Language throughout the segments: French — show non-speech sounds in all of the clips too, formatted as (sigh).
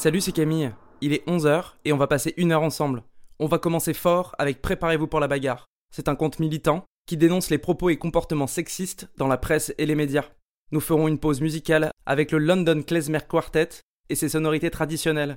Salut, c'est Camille. Il est 11h et on va passer une heure ensemble. On va commencer fort avec Préparez-vous pour la bagarre. C'est un conte militant qui dénonce les propos et comportements sexistes dans la presse et les médias. Nous ferons une pause musicale avec le London Klezmer Quartet et ses sonorités traditionnelles.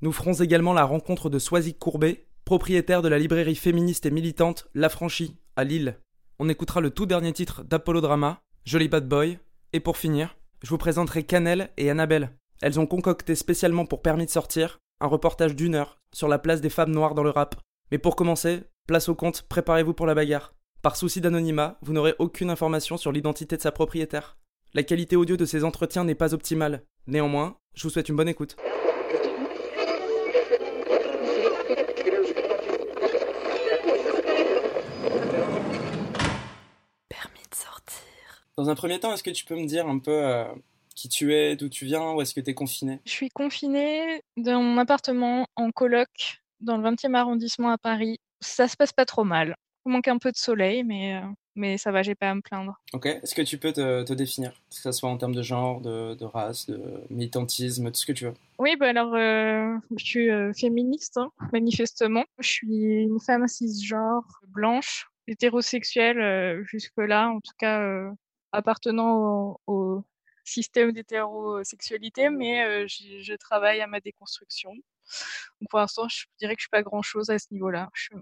Nous ferons également la rencontre de Swazik Courbet, propriétaire de la librairie féministe et militante La Franchie, à Lille. On écoutera le tout dernier titre d'Apollo Drama, Jolly Bad Boy, et pour finir, je vous présenterai Canel et Annabelle. Elles ont concocté spécialement pour Permis de sortir un reportage d'une heure sur la place des femmes noires dans le rap. Mais pour commencer, place au compte, préparez-vous pour la bagarre. Par souci d'anonymat, vous n'aurez aucune information sur l'identité de sa propriétaire. La qualité audio de ces entretiens n'est pas optimale. Néanmoins, je vous souhaite une bonne écoute. Permis de sortir. Dans un premier temps, est-ce que tu peux me dire un peu euh, qui tu es, d'où tu viens, où est-ce que tu es confiné Je suis confinée dans mon appartement en coloc dans le 20e arrondissement à Paris. Ça se passe pas trop mal. Il manque un peu de soleil, mais, euh, mais ça va, j'ai pas à me plaindre. Ok. Est-ce que tu peux te, te définir, que ce soit en termes de genre, de, de race, de militantisme, tout ce que tu veux Oui, bah alors, euh, je suis euh, féministe, hein, manifestement. Je suis une femme cisgenre, blanche, hétérosexuelle, euh, jusque-là, en tout cas appartenant au, au système d'hétérosexualité, mais euh, je travaille à ma déconstruction. Donc pour l'instant, je dirais que je suis pas grand-chose à ce niveau-là. Je suis,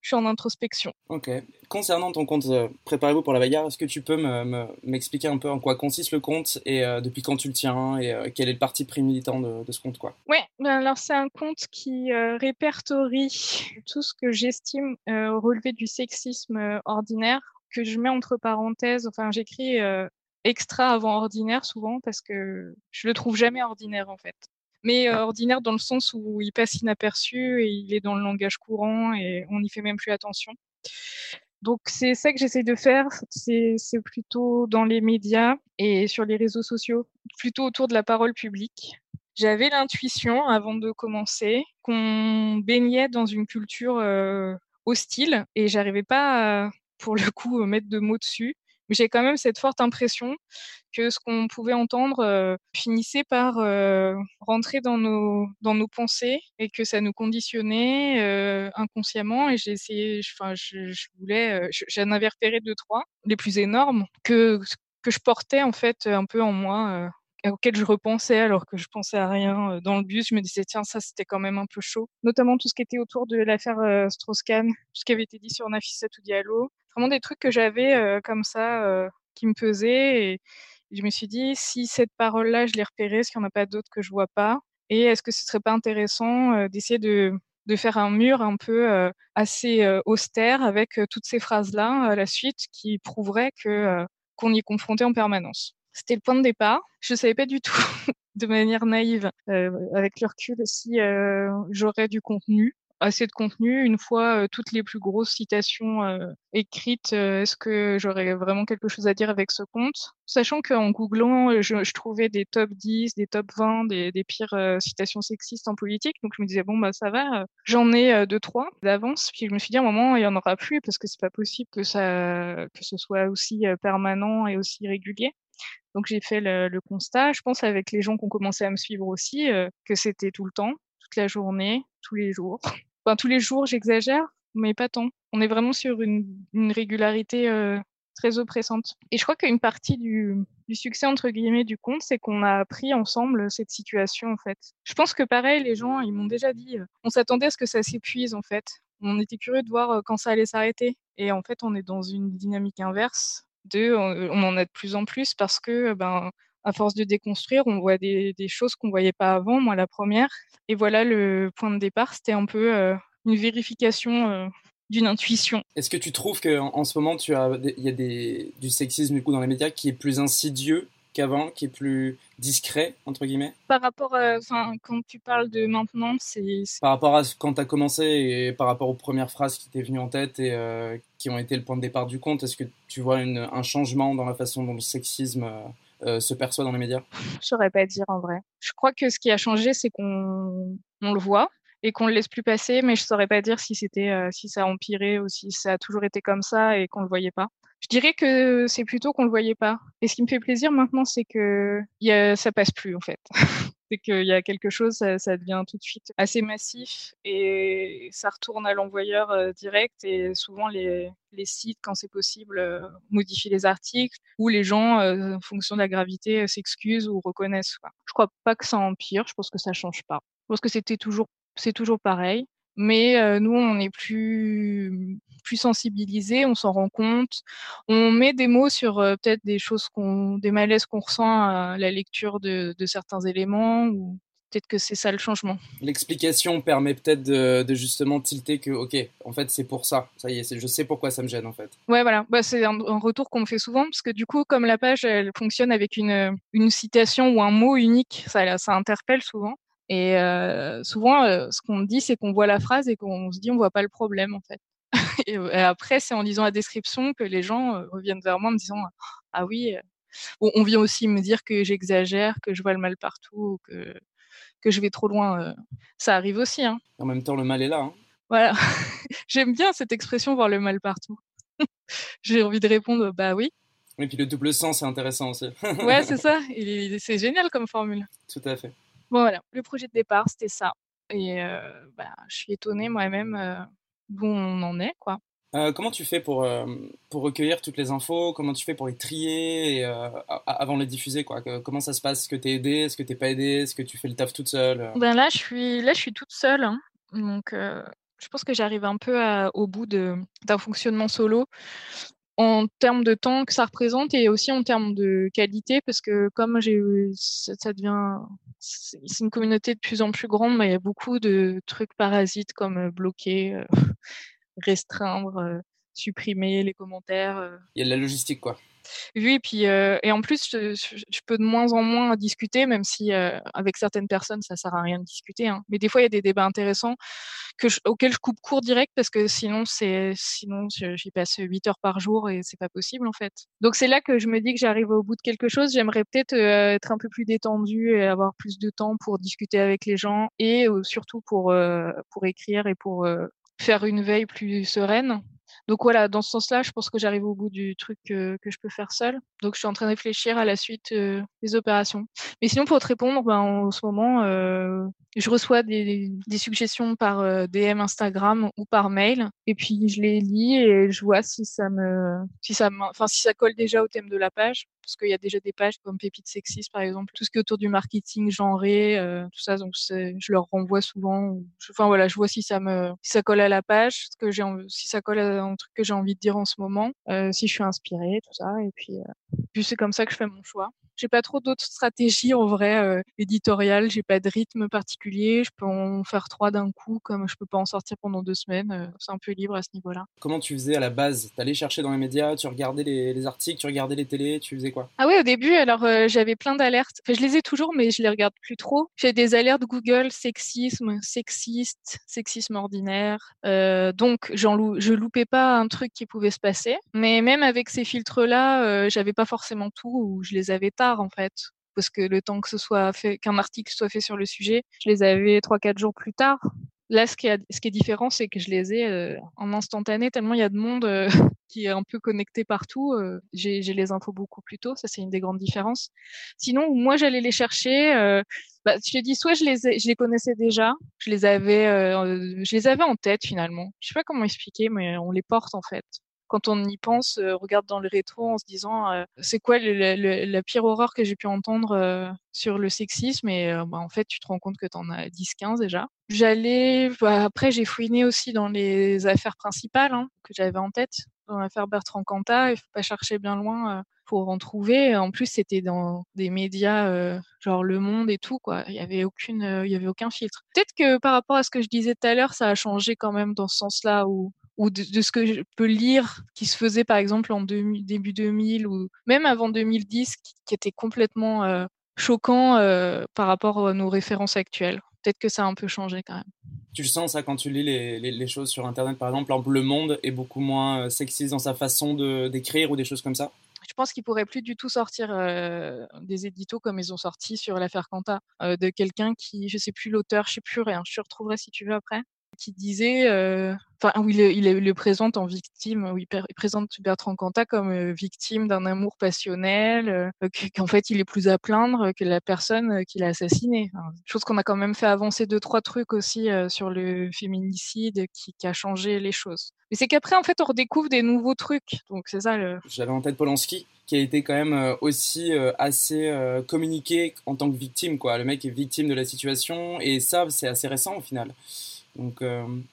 je suis en introspection. Ok. Concernant ton compte euh, Préparez-vous pour la bagarre, est-ce que tu peux me- me- m'expliquer un peu en quoi consiste le compte et euh, depuis quand tu le tiens et euh, quel est le parti pris militant de, de ce compte quoi? Ouais, ben alors c'est un compte qui répertorie tout ce que j'estime relever du sexisme ordinaire, que je mets entre parenthèses. Enfin, j'écris euh, extra avant ordinaire souvent parce que je le trouve jamais ordinaire en fait. Mais euh, ordinaire dans le sens où il passe inaperçu et il est dans le langage courant et on n'y fait même plus attention. Donc c'est ça que j'essaie de faire, c'est c'est plutôt dans les médias et sur les réseaux sociaux, plutôt autour de la parole publique. J'avais l'intuition avant de commencer qu'on baignait dans une culture euh, hostile et j'arrivais pas à, pour le coup, mettre de mots dessus. J'ai quand même cette forte impression que ce qu'on pouvait entendre euh, finissait par euh, rentrer dans nos, dans nos pensées et que ça nous conditionnait euh, inconsciemment. Et j'ai essayé, enfin, je, voulais, je- j'en avais repéré deux, trois, les plus énormes, que, que je portais en fait un peu en moi. auquel je repensais alors que je pensais à rien dans le bus. Je me disais, tiens, ça, c'était quand même un peu chaud. Notamment tout ce qui était autour de l'affaire Strauss-Kahn, tout ce qui avait été dit sur Nafissatou Diallo. Vraiment des trucs que j'avais euh, comme ça, euh, qui me pesaient. Et, je me suis dit, si cette parole-là, je l'ai repérée, est-ce qu'il n'y en a pas d'autres que je vois pas? Et est-ce que ce serait pas intéressant euh, d'essayer de faire un mur un peu assez austère avec toutes ces phrases-là à la suite qui prouveraient qu'on y est confronté en permanence? C'était le point de départ. Je savais pas du tout, (laughs) de manière naïve, avec le recul, si j'aurais du contenu, assez de contenu. Une fois euh, toutes les plus grosses citations euh, écrites, euh, est-ce que j'aurais vraiment quelque chose à dire avec ce compte? Sachant qu'en googlant, euh, je, je trouvais des top 10, des top 20, des, des pires euh, citations sexistes en politique. Donc je me disais, bon, bah ça va, euh, j'en ai deux, trois d'avance. Puis je me suis dit, à un moment, il y en aura plus parce que c'est pas possible que, ça, que ce soit aussi permanent et aussi régulier. Donc j'ai fait le, le constat, je pense avec les gens qui ont commencé à me suivre aussi, que c'était tout le temps, toute la journée, tous les jours. Tous les jours, j'exagère, mais pas tant. On est vraiment sur une, régularité euh, très oppressante. Et je crois qu'une partie du, succès, entre guillemets, du compte, c'est qu'on a appris ensemble cette situation, en fait. Je pense que pareil, les gens, ils m'ont déjà dit, euh, on s'attendait à ce que ça s'épuise, en fait. On était curieux de voir euh, quand ça allait s'arrêter. Et en fait, on est dans une dynamique inverse de, on, on en a de plus en plus parce que, ben, à force de déconstruire, on voit des, des choses qu'on voyait pas avant, moi la première. Et voilà, le point de départ, c'était un peu euh, une vérification euh, d'une intuition. Est-ce que tu trouves qu'en en ce moment, tu as, il y a des, du sexisme du coup dans les médias qui est plus insidieux qu'avant, qui est plus discret, entre guillemets? Par rapport, euh, enfin, quand tu parles de maintenant, c'est Par rapport à quand tu as commencé et par rapport aux premières phrases qui t'est venues en tête et euh, qui ont été le point de départ du compte, est-ce que tu vois une- un changement dans la façon dont le sexisme euh, euh, se perçoit dans les médias? Je saurais pas dire en vrai. Je crois que ce qui a changé, c'est qu'on on le voit et qu'on le laisse plus passer, mais je saurais pas dire si c'était, euh, si ça a empiré ou si ça a toujours été comme ça et qu'on le voyait pas. Je dirais que c'est plutôt qu'on le voyait pas. Et ce qui me fait plaisir maintenant, c'est que y a, ça passe plus en fait. (laughs) Dès qu'il y a quelque chose, ça, devient tout de suite assez massif et ça retourne à l'envoyeur euh, direct. Et souvent, les, les sites, quand c'est possible, euh, modifient les articles ou les gens, euh, en fonction de la gravité, s'excusent ou reconnaissent. Quoi. Je crois pas que ça empire. Je pense que ça change pas. Je pense que c'était toujours, c'est toujours pareil. Mais nous, on est plus plus sensibilisés, on s'en rend compte. On met des mots sur peut-être des choses qu'on, des malaises qu'on ressent à la lecture de, de certains éléments ou peut-être que c'est ça le changement. L'explication permet peut-être de, de, justement tilter que, ok, en fait, c'est pour ça. Ça y est, je sais pourquoi ça me gêne, en fait. Ouais, voilà. Bah, c'est un, un, retour qu'on me fait souvent, parce que du coup, comme la page, elle fonctionne avec une, une citation ou un mot unique, ça, ça interpelle souvent. Et euh, souvent, euh, ce qu'on me dit, c'est qu'on voit la phrase et qu'on se dit on voit pas le problème en fait. (laughs) et, après, c'est en lisant la description que les gens reviennent vers moi en me disant ah oui. Bon, on vient aussi me dire que j'exagère, que je vois le mal partout, que que je vais trop loin. ça arrive aussi. Hein. En même temps, le mal est là. Hein. Voilà. (laughs) J'aime bien cette expression voir le mal partout. (laughs) J'ai envie de répondre bah oui. Et puis le double sens, c'est intéressant aussi. ouais, c'est ça. C'est génial comme formule. Tout à fait. Bon, voilà, le projet de départ, c'était ça. Et euh, bah, je suis étonnée moi-même euh, d'où on en est, quoi. Euh, comment tu fais pour, euh, pour recueillir toutes les infos? Comment tu fais pour les trier et, euh, avant de les diffuser quoi? Comment ça se passe? Est-ce que tu es aidé Est-ce que tu pas aidé Est-ce que tu fais le taf toute seule? Ben là, je suis, là, je suis toute seule. Hein. Donc, je pense que j'arrive un peu au bout d'un fonctionnement solo en termes de temps que ça représente et aussi en termes de qualité parce que comme j'ai ça, ça devient c'est une communauté de plus en plus grande mais il y a beaucoup de trucs parasites comme euh, bloquer euh, (laughs) restreindre euh, supprimer les commentaires il y a de la logistique quoi oui, et puis et en plus, je, peux de moins en moins discuter, même si avec certaines personnes, ça sert à rien de discuter. Hein. Mais des fois, il y a des débats intéressants auxquels je coupe court direct parce que sinon, sinon j'y passe 8 heures par jour et c'est pas possible en fait. Donc c'est là que je me dis que j'arrive au bout de quelque chose. J'aimerais peut-être être un peu plus détendue et avoir plus de temps pour discuter avec les gens et surtout pour pour écrire et pour faire une veille plus sereine donc voilà, dans ce sens-là, je pense que j'arrive au bout du truc que, que, je peux faire seul. Donc je suis en train de réfléchir à la suite euh, des opérations. Mais sinon, pour te répondre, ben, en ce moment, euh, je reçois des, suggestions par euh, DM Instagram ou par mail, et puis je les lis et je vois si ça me, si ça, enfin si ça colle déjà au thème de la page parce qu'il y a déjà des pages comme Pépite Sexiste, par exemple, tout ce qui est autour du marketing genré, euh, tout ça, donc je leur renvoie souvent. enfin voilà, je vois si ça me, si ça colle à la page, que j'ai, si ça colle à un truc que j'ai envie de dire en ce moment, euh, si je suis inspirée, tout ça, et puis, euh, puis c'est comme ça que je fais mon choix. J'ai pas trop d'autres stratégies en vrai euh, éditoriales. J'ai pas de rythme particulier. Je peux en faire trois d'un coup, comme je peux pas en sortir pendant deux semaines. Euh, c'est un peu libre à ce niveau-là. Comment tu faisais à la base? T'allais chercher dans les médias, tu regardais les, les, articles, tu regardais les télés, tu faisais quoi? Ah oui, au début, alors euh, j'avais plein d'alertes. Enfin, je les ai toujours, mais je les regarde plus trop. J'ai des alertes Google sexisme, sexiste, sexisme ordinaire. Euh, donc, j'en je loupais pas un truc qui pouvait se passer. Mais même avec ces filtres-là, euh, j'avais pas forcément tout ou je les avais tard en fait parce que le temps que ce soit fait, qu'un article soit fait sur le sujet, je les avais trois quatre jours plus tard. Là, ce qui, est, différent, c'est que je les ai euh, en instantané, tellement il y a de monde euh, (laughs) qui est un peu connecté partout. Euh, j'ai les infos beaucoup plus tôt, ça c'est une des grandes différences. Sinon, moi j'allais les chercher. Bah, je te dis, soit je les, je les connaissais déjà, je les avais, je les avais en tête finalement. Je sais pas comment expliquer, mais on les porte en fait quand on y pense, euh, regarde dans le rétro en se disant euh, c'est quoi la pire horreur que j'ai pu entendre euh, sur le sexisme et bah, en fait tu te rends compte que tu en as 10-15 déjà. J'allais, bah, après j'ai fouiné aussi dans les affaires principales hein, que j'avais en tête, dans l'affaire Bertrand Cantat, il faut pas chercher bien loin pour en trouver. En plus, c'était dans des médias genre Le Monde et tout, quoi. Il y avait aucune, il y avait aucun filtre. Peut-être que par rapport à ce que je disais tout à l'heure, ça a changé quand même dans ce sens-là où ou de, ce que je peux lire qui se faisait par exemple en début 2000 ou même avant 2010 qui, était complètement euh, choquant euh, par rapport à nos références actuelles. Peut-être que ça a un peu changé quand même. Tu le sens ça quand tu lis les, les, choses sur Internet par exemple, Le Monde est beaucoup moins euh, sexiste dans sa façon d'écrire ou des choses comme ça? Je pense qu'ils pourraient plus du tout sortir des éditos comme ils ont sorti sur l'affaire Quanta, de quelqu'un qui, je sais plus l'auteur, je sais plus rien, je te retrouverai si tu veux après, qui disait, enfin, où il, le présente en victime, où il, présente Bertrand Cantat comme victime d'un amour passionnel, qu'en fait il est plus à plaindre que la personne qui l'a assassiné. chose qu'on a quand même fait avancer deux trois trucs aussi sur le féminicide qui, a changé les choses. Mais c'est qu'après en fait on redécouvre des nouveaux trucs. Donc c'est ça. J'avais en tête Polanski qui a été quand même euh, aussi euh, assez euh, communiqué en tant que victime. Quoi. Le mec est victime de la situation et ça, c'est assez récent au final. Donc,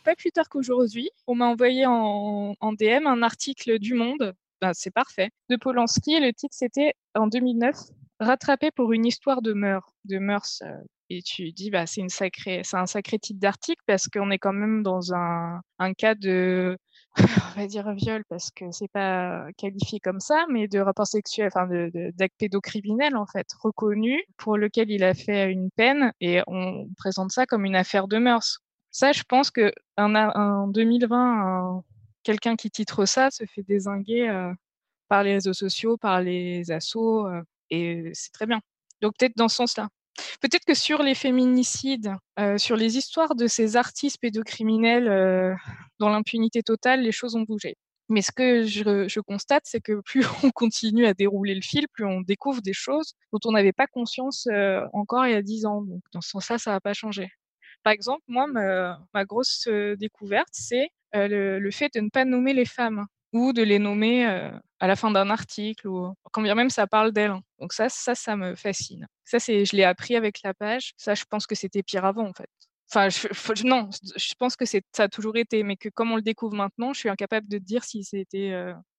Pas plus tard qu'aujourd'hui, on m'a envoyé en, DM un article du Monde, ben, c'est parfait, de Polanski. Le titre, c'était en 2009, Rattrapé pour une histoire de mœurs. De mœurs et tu dis, bah, c'est, une sacrée, c'est un sacré titre d'article parce qu'on est quand même dans un, un cas de (laughs) on va dire viol parce que c'est pas qualifié comme ça, mais de rapport sexuel, enfin d'acte pédocriminel en fait, reconnu, pour lequel il a fait une peine, et on présente ça comme une affaire de mœurs. Ça, je pense que en 2020, quelqu'un qui titre ça se fait désinguer euh, par les réseaux sociaux, par les assos, euh, et c'est très bien. Donc peut-être dans ce sens-là. Peut-être que sur les féminicides, euh, sur les histoires de ces artistes pédocriminels dans l'impunité totale, les choses ont bougé. Mais ce que je, constate, c'est que plus (laughs) on continue à dérouler le fil, plus on découvre des choses dont on n'avait pas conscience encore il y a dix ans. Donc dans ce sens-là, ça va pas changer. Par exemple, moi, ma, grosse découverte, c'est le, fait de ne pas nommer les femmes ou de les nommer à la fin d'un article ou quand bien même ça parle d'elles. Hein. Donc ça, ça, ça me fascine. Ça, c'est, je l'ai appris avec la page. Ça, je pense que c'était pire avant, en fait. Enfin, non, je pense que ça a toujours été, mais que comme on le découvre maintenant, je suis incapable de dire si c'était,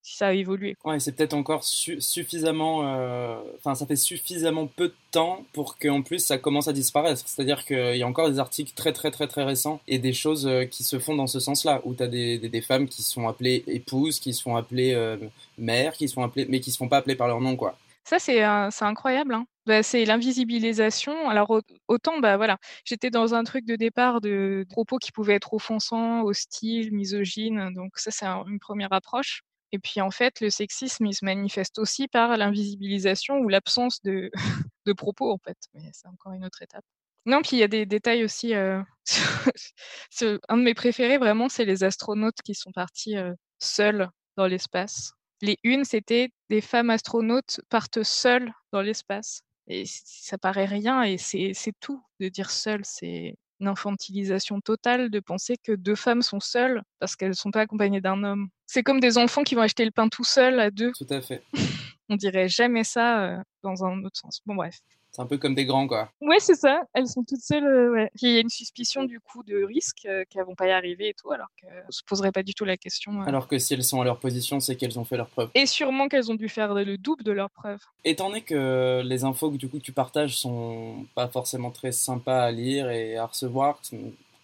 si ça a évolué. Ouais, c'est peut-être encore suffisamment, euh, enfin, ça fait suffisamment peu de temps pour qu'en plus ça commence à disparaître. C'est-à-dire qu'il y a encore des articles très très très très récents et des choses euh, qui se font dans ce sens-là, où tu as des, des, femmes qui sont appelées épouses, qui sont appelées euh, mères, qui sont appelées, mais qui se font pas appeler par leur nom, quoi. Ça, c'est incroyable. Hein. Bah, c'est l'invisibilisation. Alors, autant, bah, voilà, j'étais dans un truc de départ de propos qui pouvaient être offensants, hostiles, misogynes. Donc, ça, c'est une première approche. Et puis, en fait, le sexisme, il se manifeste aussi par l'invisibilisation ou l'absence (laughs) de, propos, en fait. Mais c'est encore une autre étape. Non, puis il y a des détails aussi. Euh, (laughs) un de mes préférés, vraiment, c'est les astronautes qui sont partis euh, seuls dans l'espace les unes, c'était des femmes astronautes partent seules dans l'espace. Et ça paraît rien, et c'est tout de dire. C'est une infantilisation totale de penser que deux femmes sont seules parce qu'elles ne sont pas accompagnées d'un homme. C'est comme des enfants qui vont acheter le pain tout seuls à deux. Tout à fait. (laughs) On dirait jamais ça euh, dans un autre sens. Bon, bref. C'est un peu comme des grands, quoi. Ouais, c'est ça. Elles sont toutes seules. Euh, ouais. Il y a une suspicion du coup de risque euh, qu'elles vont pas y arriver et tout, alors qu'elles se poseraient pas du tout la question. Euh. Alors que si elles sont à leur position, c'est qu'elles ont fait leur preuve. Et sûrement qu'elles ont dû faire le double de leur preuve. Étant donné que les infos que du coup tu partages sont pas forcément très sympas à lire et à recevoir,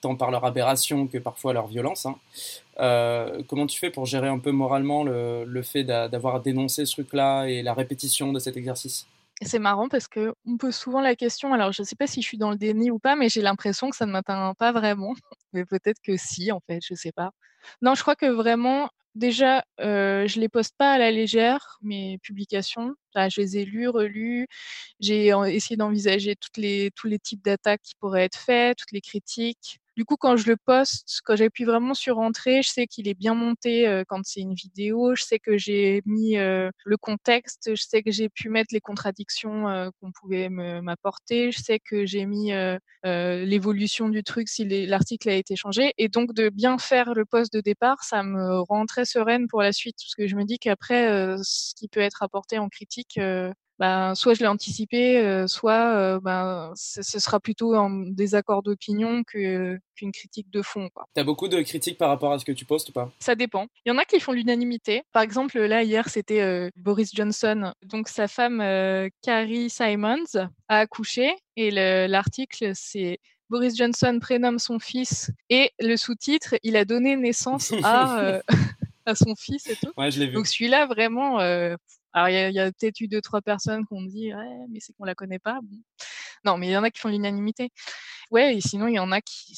tant par leur aberration que parfois leur violence. Hein, comment tu fais pour gérer un peu moralement le, le fait d'avoir dénoncé ce truc-là et la répétition de cet exercice? C'est marrant parce qu'on me pose souvent la question, alors je ne sais pas si je suis dans le déni ou pas, mais j'ai l'impression que ça ne m'atteint pas vraiment. (laughs) Mais peut-être que si, en fait, je ne sais pas. Non, je crois que vraiment, déjà, euh, je les poste pas à la légère, mes publications. je les ai lues, relues. J'ai essayé d'envisager tous les types d'attaques qui pourraient être faites, toutes les critiques. Du coup, quand je le poste, quand j'appuie vraiment sur entrée, je sais qu'il est bien monté euh, quand c'est une vidéo. Je sais que j'ai mis euh, le contexte. Je sais que j'ai pu mettre les contradictions euh, qu'on pouvait m'apporter. Je sais que j'ai mis l'évolution du truc si l'article a été changé. Et donc, de bien faire le poste de départ, ça me rend très sereine pour la suite. Parce que je me dis qu'après, ce qui peut être apporté en critique, ben, soit je l'ai anticipé, euh, soit euh, ben, ce, sera plutôt un désaccord d'opinion qu'une critique de fond. Tu as beaucoup de critiques par rapport à ce que tu postes ou pas? Ça dépend. Il y en a qui font l'unanimité. Par exemple, là, hier, c'était euh, Boris Johnson. Donc, sa femme, Carrie Simons, a accouché. Et l'article, c'est Boris Johnson prénomme son fils. Et le sous-titre, il a donné naissance à... (laughs) (laughs) à son fils et tout. Ouais, je vu. Donc celui-là, vraiment, alors, il y a, peut-être eu deux, trois personnes qui ont dit, mais c'est qu'on la connaît pas. Non, mais il y en a qui font l'unanimité. Ouais, et sinon, il y en a qui,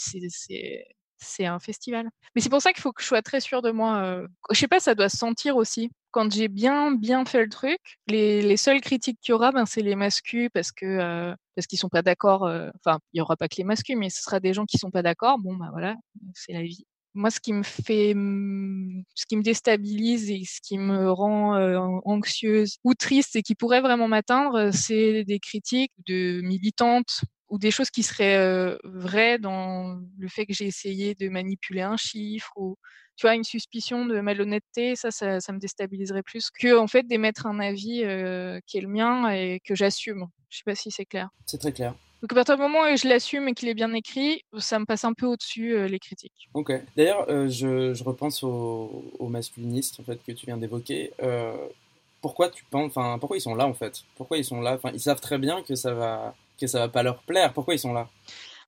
c'est un festival. Mais c'est pour ça qu'il faut que je sois très sûre de moi. Je sais pas, ça doit se sentir aussi quand j'ai bien bien fait le truc, les, les seules critiques qu'il y aura, ben c'est les mascus parce que euh, parce qu'ils sont pas d'accord. euh, Enfin, il y aura pas que les mascus, mais ce sera des gens qui sont pas d'accord. Bon, bah voilà, c'est la vie. Moi, ce qui me fait, ce qui me déstabilise et ce qui me rend anxieuse ou triste et qui pourrait vraiment m'atteindre, c'est des critiques de militantes ou des choses qui seraient vraies dans le fait que j'ai essayé de manipuler un chiffre ou tu vois une suspicion de malhonnêteté, ça, ça, me déstabiliserait plus que en fait d'émettre un avis qui est le mien et que j'assume. Je sais pas si c'est clair. C'est très clair. Donc à partir du moment où je l'assume et qu'il est bien écrit, ça me passe un peu au-dessus euh, les critiques. Ok. D'ailleurs, euh, je, je repense aux, aux masculinistes en fait que tu viens d'évoquer. Euh, pourquoi tu penses, enfin, pourquoi ils sont là en fait? Pourquoi ils sont là? Enfin, ils savent très bien que ça va, que ça va pas leur plaire. Pourquoi ils sont là?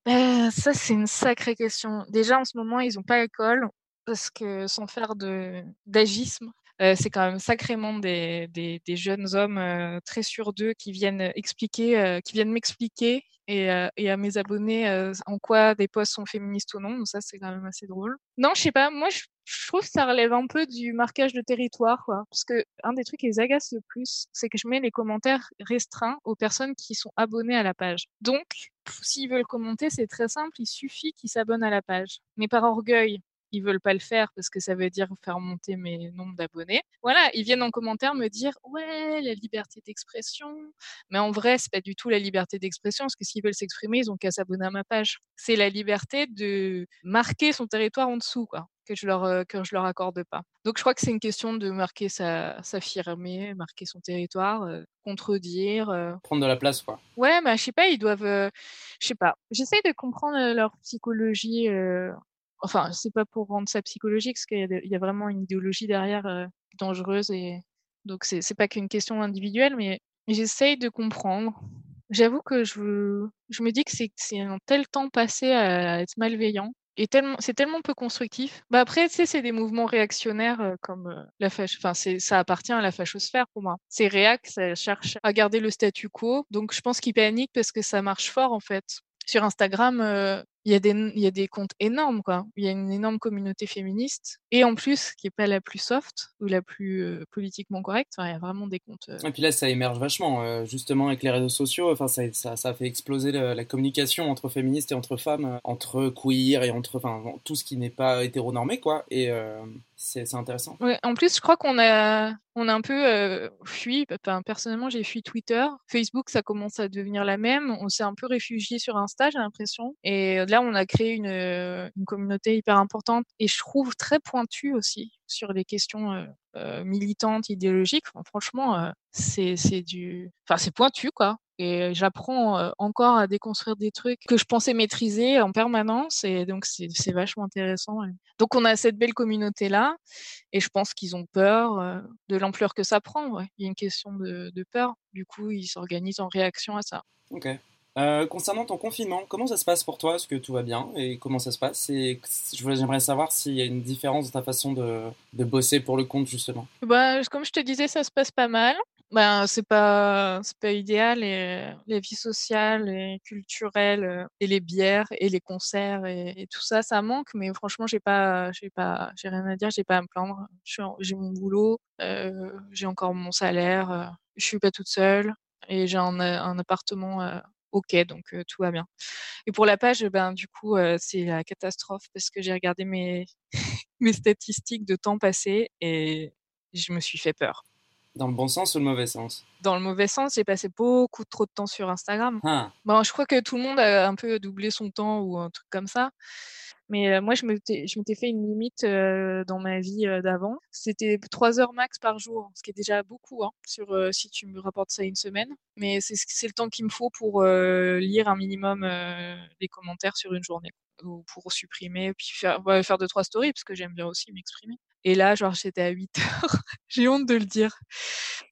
Ben, ça, c'est une sacrée question. Déjà, en ce moment, ils n'ont pas école parce que sans faire de d'agisme, c'est quand même sacrément des, des, jeunes hommes euh, très sûrs d'eux qui viennent expliquer, euh, qui viennent m'expliquer et, euh, à mes abonnés euh, en quoi des posts sont féministes ou non. Donc ça, c'est quand même assez drôle. Non, je sais pas. Moi, je trouve que ça relève un peu du marquage de territoire, quoi. Parce que un des trucs qui les agace le plus, c'est que je mets les commentaires restreints aux personnes qui sont abonnées à la page. Donc, s'ils veulent commenter, c'est très simple. Il suffit qu'ils s'abonnent à la page. Mais par orgueil, ils veulent pas le faire parce que ça veut dire faire monter mes nombres d'abonnés. Voilà, ils viennent en commentaire me dire ouais la liberté d'expression, mais en vrai c'est pas du tout la liberté d'expression parce que s'ils veulent s'exprimer ils ont qu'à s'abonner à ma page. C'est la liberté de marquer son territoire en dessous quoi que je leur euh, que je leur accorde pas. Donc je crois que c'est une question de marquer sa s'affirmer, marquer son territoire, euh, contredire. euh. Prendre de la place, quoi. Ouais, bah je sais pas, ils doivent, je sais pas. J'essaye de comprendre leur psychologie. Enfin, c'est pas pour rendre ça psychologique, parce qu'il y, a vraiment une idéologie derrière euh, dangereuse et donc c'est pas qu'une question individuelle, mais j'essaye de comprendre. J'avoue que je, me dis que c'est un tel temps passé à être malveillant et tellement c'est tellement peu constructif. Bah après, tu sais, c'est des mouvements réactionnaires euh, comme euh, la fâche. Enfin, ça appartient à la fachosphère pour moi. C'est réac, ça cherche à garder le statu quo. Donc je pense qu'ils paniquent parce que ça marche fort en fait. Sur Instagram, il y a des il y a des comptes énormes quoi. Il y a une énorme communauté féministe et en plus qui est pas la plus soft ou la plus euh, politiquement correcte. Enfin, il y a vraiment des comptes. euh, Et puis là, ça émerge vachement, euh, justement avec les réseaux sociaux. Enfin, ça, ça, fait exploser le- la communication entre féministes et entre femmes, entre queer et entre, enfin, tout ce qui n'est pas hétéronormé, quoi. Et c'est c'est intéressant. Ouais, en plus, je crois qu'on a, on a un peu euh, fui. Enfin, personnellement, j'ai fui Twitter. Facebook, ça commence à devenir la même. On s'est un peu réfugié sur Insta, j'ai l'impression. Et là, on a créé une, euh, une communauté hyper importante et je trouve très pointue aussi sur les questions euh, euh, militantes, idéologiques. Franchement, c'est du, enfin, c'est pointu quoi. Et j'apprends encore à déconstruire des trucs que je pensais maîtriser en permanence. Et donc, c'est vachement intéressant. Donc, on a cette belle communauté-là. Et je pense qu'ils ont peur de l'ampleur que ça prend. Il y a une question de, de peur. Du coup, ils s'organisent en réaction à ça. Ok. Euh, concernant ton confinement, comment ça se passe pour toi? Est-ce que tout va bien? Et comment ça se passe? Et j'aimerais savoir s'il y a une différence dans ta façon de, bosser pour le compte, justement. Bah, comme je te disais, ça se passe pas mal. Ben, c'est pas, c'est pas idéal et la vie sociale et culturelle euh, et les bières et les concerts et, tout ça, ça manque. Mais franchement, j'ai pas, j'ai pas, j'ai rien à dire, j'ai pas à me plaindre. J'ai mon boulot, euh, j'ai encore mon salaire, euh, je suis pas toute seule et j'ai un, euh, appartement euh, ok, donc euh, tout va bien. Et pour la page, ben du coup, euh, c'est la catastrophe parce que j'ai regardé mes (laughs) mes statistiques de temps passé et je me suis fait peur. Dans le bon sens ou le mauvais sens? Dans le mauvais sens, j'ai passé beaucoup trop de temps sur Instagram. Ah, Bon, je crois que tout le monde a un peu doublé son temps ou un truc comme ça. Mais euh, moi, je m'étais, fait une limite euh, dans ma vie euh, d'avant. C'était trois heures max par jour, ce qui est déjà beaucoup hein, sur euh, si tu me rapportes ça une semaine. Mais c'est, le temps qu'il me faut pour euh, lire un minimum euh, les commentaires sur une journée ou pour supprimer, puis faire, ouais, faire deux trois stories parce que j'aime bien aussi m'exprimer. Et là, genre, j'étais à 8 heures. (laughs) J'ai honte de le dire.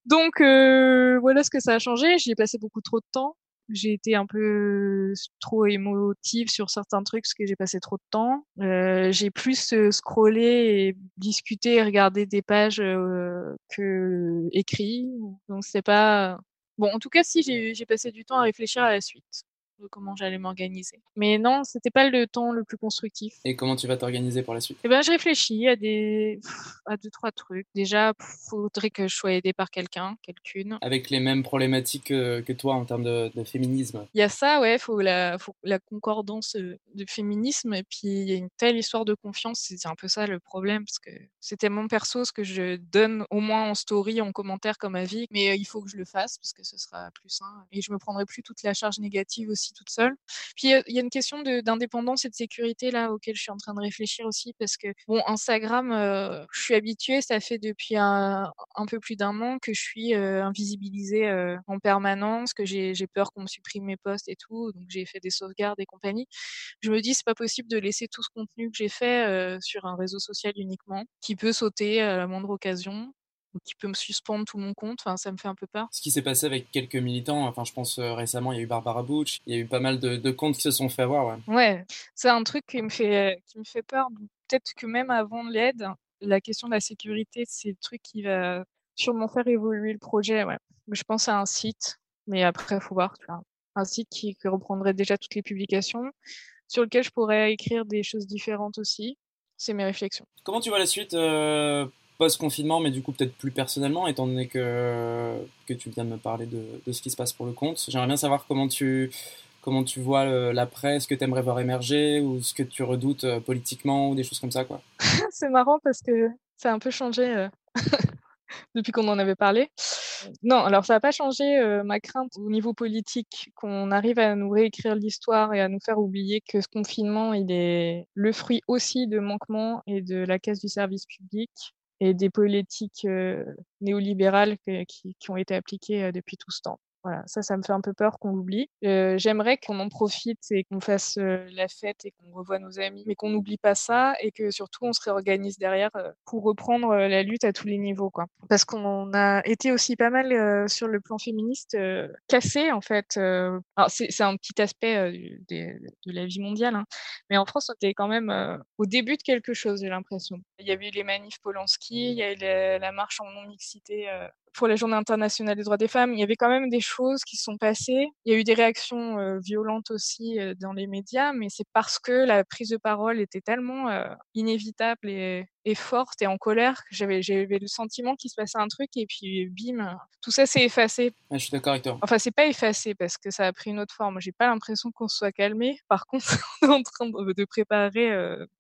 Donc euh, voilà ce que ça a changé. J'y ai passé beaucoup trop de temps j'ai été un peu trop émotive sur certains trucs parce que j'ai passé trop de temps. Euh, j'ai plus scrollé et discuté et regardé des pages euh, que écrit. Donc c'est pas bon. En tout cas, si j'ai passé du temps à réfléchir à la suite. De comment j'allais m'organiser. Mais non, c'était pas le temps le plus constructif. Et comment tu vas t'organiser pour la suite? Eh ben, je réfléchis à des à deux trois trucs. Déjà, faudrait que je sois aidée par quelqu'un, quelqu'une. Avec les mêmes problématiques que, toi en termes de, féminisme. Il y a ça, ouais, faut la faut la concordance euh, de féminisme et puis il y a une telle histoire de confiance, c'est un peu ça le problème parce que c'est tellement perso ce que je donne au moins en story, en commentaire comme avis, mais euh, il faut que je le fasse parce que ce sera plus sain et je me prendrai plus toute la charge négative aussi toute seule. Puis il y a une question d'indépendance et de sécurité là auquel je suis en train de réfléchir aussi parce que bon Instagram, euh, je suis habituée, ça fait depuis un, peu plus d'un an que je suis euh, invisibilisée euh, en permanence, que j'ai peur qu'on me supprime mes posts et tout, donc j'ai fait des sauvegardes et compagnie. Je me dis c'est pas possible de laisser tout ce contenu que j'ai fait sur un réseau social uniquement, qui peut sauter à la moindre occasion qui peut me suspendre tout mon compte. Enfin, ça me fait un peu peur. Ce qui s'est passé avec quelques militants, enfin, je pense euh, récemment, il y a eu Barbara Butch, il y a eu pas mal de, comptes qui se sont fait avoir. Ouais, ouais c'est un truc qui me fait, qui me fait peur. Peut-être que même avant l'aide, la question de la sécurité, c'est le truc qui va sûrement faire évoluer le projet. Ouais. Je pense à un site, mais après, il faut voir. Tu vois. Un site qui, reprendrait déjà toutes les publications, sur lequel je pourrais écrire des choses différentes aussi. C'est mes réflexions. Comment tu vois la suite euh, post-confinement, mais du coup peut-être plus personnellement, étant donné que, que tu viens de me parler de, de ce qui se passe pour le compte. J'aimerais bien savoir comment tu, comment tu vois l'après, ce que tu aimerais voir émerger, ou ce que tu redoutes euh, politiquement, ou des choses comme ça. quoi. (laughs) C'est marrant parce que ça a un peu changé euh, (laughs) depuis qu'on en avait parlé. Non, alors ça n'a pas changé euh, ma crainte au niveau politique, qu'on arrive à nous réécrire l'histoire et à nous faire oublier que ce confinement, il est le fruit aussi de manquements et de la caisse du service public et des politiques néolibérales qui, ont été appliquées depuis tout ce temps. Voilà, ça, ça me fait un peu peur qu'on l'oublie. Euh, J'aimerais qu'on en profite et qu'on fasse euh, la fête et qu'on revoie nos amis, mais qu'on n'oublie pas ça et que surtout on se réorganise derrière euh, pour reprendre la lutte à tous les niveaux, quoi. Parce qu'on a été aussi pas mal sur le plan féministe cassé en fait. alors c'est un petit aspect de, de, la vie mondiale, hein. mais en France on était quand même au début de quelque chose, j'ai l'impression. Il y avait eu les manifs Polanski, il y a eu la, la marche en non mixité pour la Journée internationale des droits des femmes, il y avait quand même des choses qui sont passées. Il y a eu des réactions euh, violentes aussi euh, dans les médias, mais c'est parce que la prise de parole était tellement euh, inévitable et, et, forte et en colère que j'avais, j'avais le sentiment qu'il se passait un truc et puis bim, tout ça s'est effacé. je suis d'accord avec toi. Enfin, c'est pas effacé parce que ça a pris une autre forme. J'ai pas l'impression qu'on se soit calmé. Par contre, (laughs) on est en train de, préparer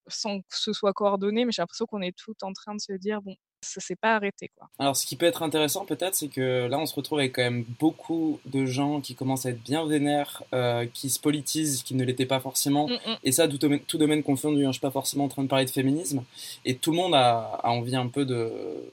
sans que ce soit coordonné, mais j'ai l'impression qu'on est tout en train de se dire bon, ça s'est pas arrêté. Quoi. Alors, ce qui peut être intéressant peut-être, c'est que là, on se retrouve avec quand même beaucoup de gens qui commencent à être bien vénères, euh, qui se politisent, qui ne l'étaient pas forcément. Mm, mm. Et ça, tout domaine, tout domaine confondu. Hein, je suis pas forcément en train de parler de féminisme. Et tout le monde a, a envie un peu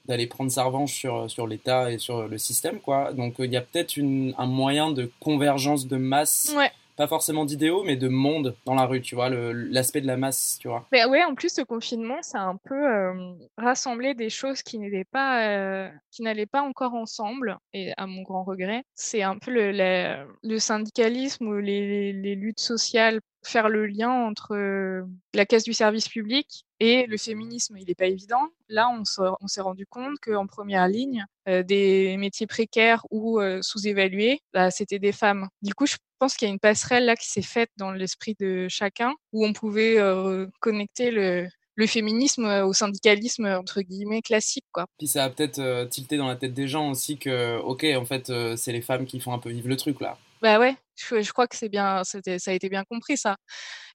d'aller prendre sa revanche sur, sur l'État et sur le système. quoi. Donc, il y a peut-être un moyen de convergence de masse. Ouais pas forcément d'idéaux, mais de monde dans la rue, tu vois, l'aspect de la masse, tu vois. Mais ouais, en plus, ce confinement, ça a un peu euh, rassemblé des choses qui n'étaient pas, euh, qui n'allaient pas encore ensemble, et à mon grand regret. C'est un peu le, le, syndicalisme ou les, luttes sociales faire le lien entre la caisse du service public et le féminisme, il n'est pas évident. Là, on s'est rendu compte qu'en première ligne, des métiers précaires ou sous-évalués, bah, c'était des femmes. Du coup, je pense qu'il y a une passerelle là qui s'est faite dans l'esprit de chacun, où on pouvait connecter le, le féminisme au syndicalisme entre guillemets classique quoi. Puis ça a peut-être euh, tilté dans la tête des gens aussi que ok en fait euh, c'est les femmes qui font un peu vivre le truc là. Bah ouais, je, crois que c'est bien, ça a été bien compris ça,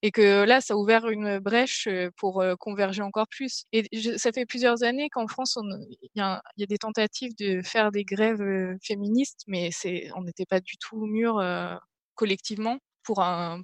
et que là ça a ouvert une brèche pour converger encore plus. Et ça fait plusieurs années qu'en France il y, a, y, a des tentatives de faire des grèves féministes, mais c'est on n'était pas du tout mûr collectivement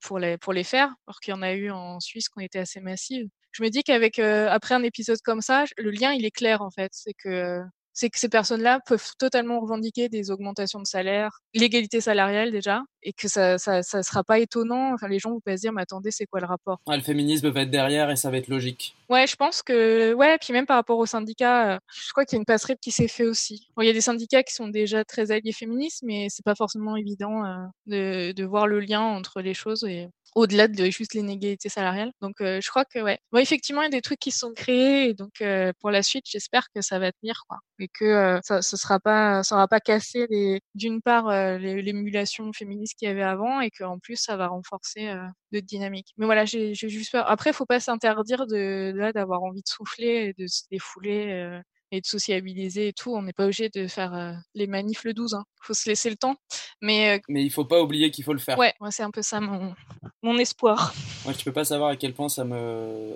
pour, les, faire, alors qu'il y en a eu en Suisse ont été assez massives. Je me dis qu'avec euh, après un épisode comme ça, le lien il est clair en fait, c'est que c'est que ces personnes-là peuvent totalement revendiquer des augmentations de salaire, l'égalité salariale déjà, et que ça, ça, ça sera pas étonnant. Enfin, les gens vont pas se dire, mais attendez, c'est quoi le rapport? Le féminisme va être derrière et ça va être logique. Ouais, je pense que, ouais, puis même par rapport aux syndicats, euh, je crois qu'il y a une passerelle qui s'est fait aussi. Bon, il y a des syndicats qui sont déjà très alliés féministes, mais c'est pas forcément évident euh, de, de voir le lien entre les choses et au-delà de juste l'inégalité salariale. Donc, je crois que ouais. Bon, effectivement, il y a des trucs qui sont créés et donc pour la suite, j'espère que ça va tenir quoi et que ça ce sera pas ça aura pas cassé les d'une part l'émulation féministe qu'il y avait avant et qu'en plus ça va renforcer de dynamique. Mais voilà, j'ai juste peur. Après, faut pas s'interdire de là d'avoir envie de souffler et de se défouler et de sociabiliser et tout. On n'est pas obligé de faire euh, les manifs le 12. Il hein. faut se laisser le temps. Mais, euh, Mais il faut pas oublier qu'il faut le faire. Ouais, c'est un peu ça mon, mon espoir. (laughs) Moi, je peux pas savoir à quel point ça me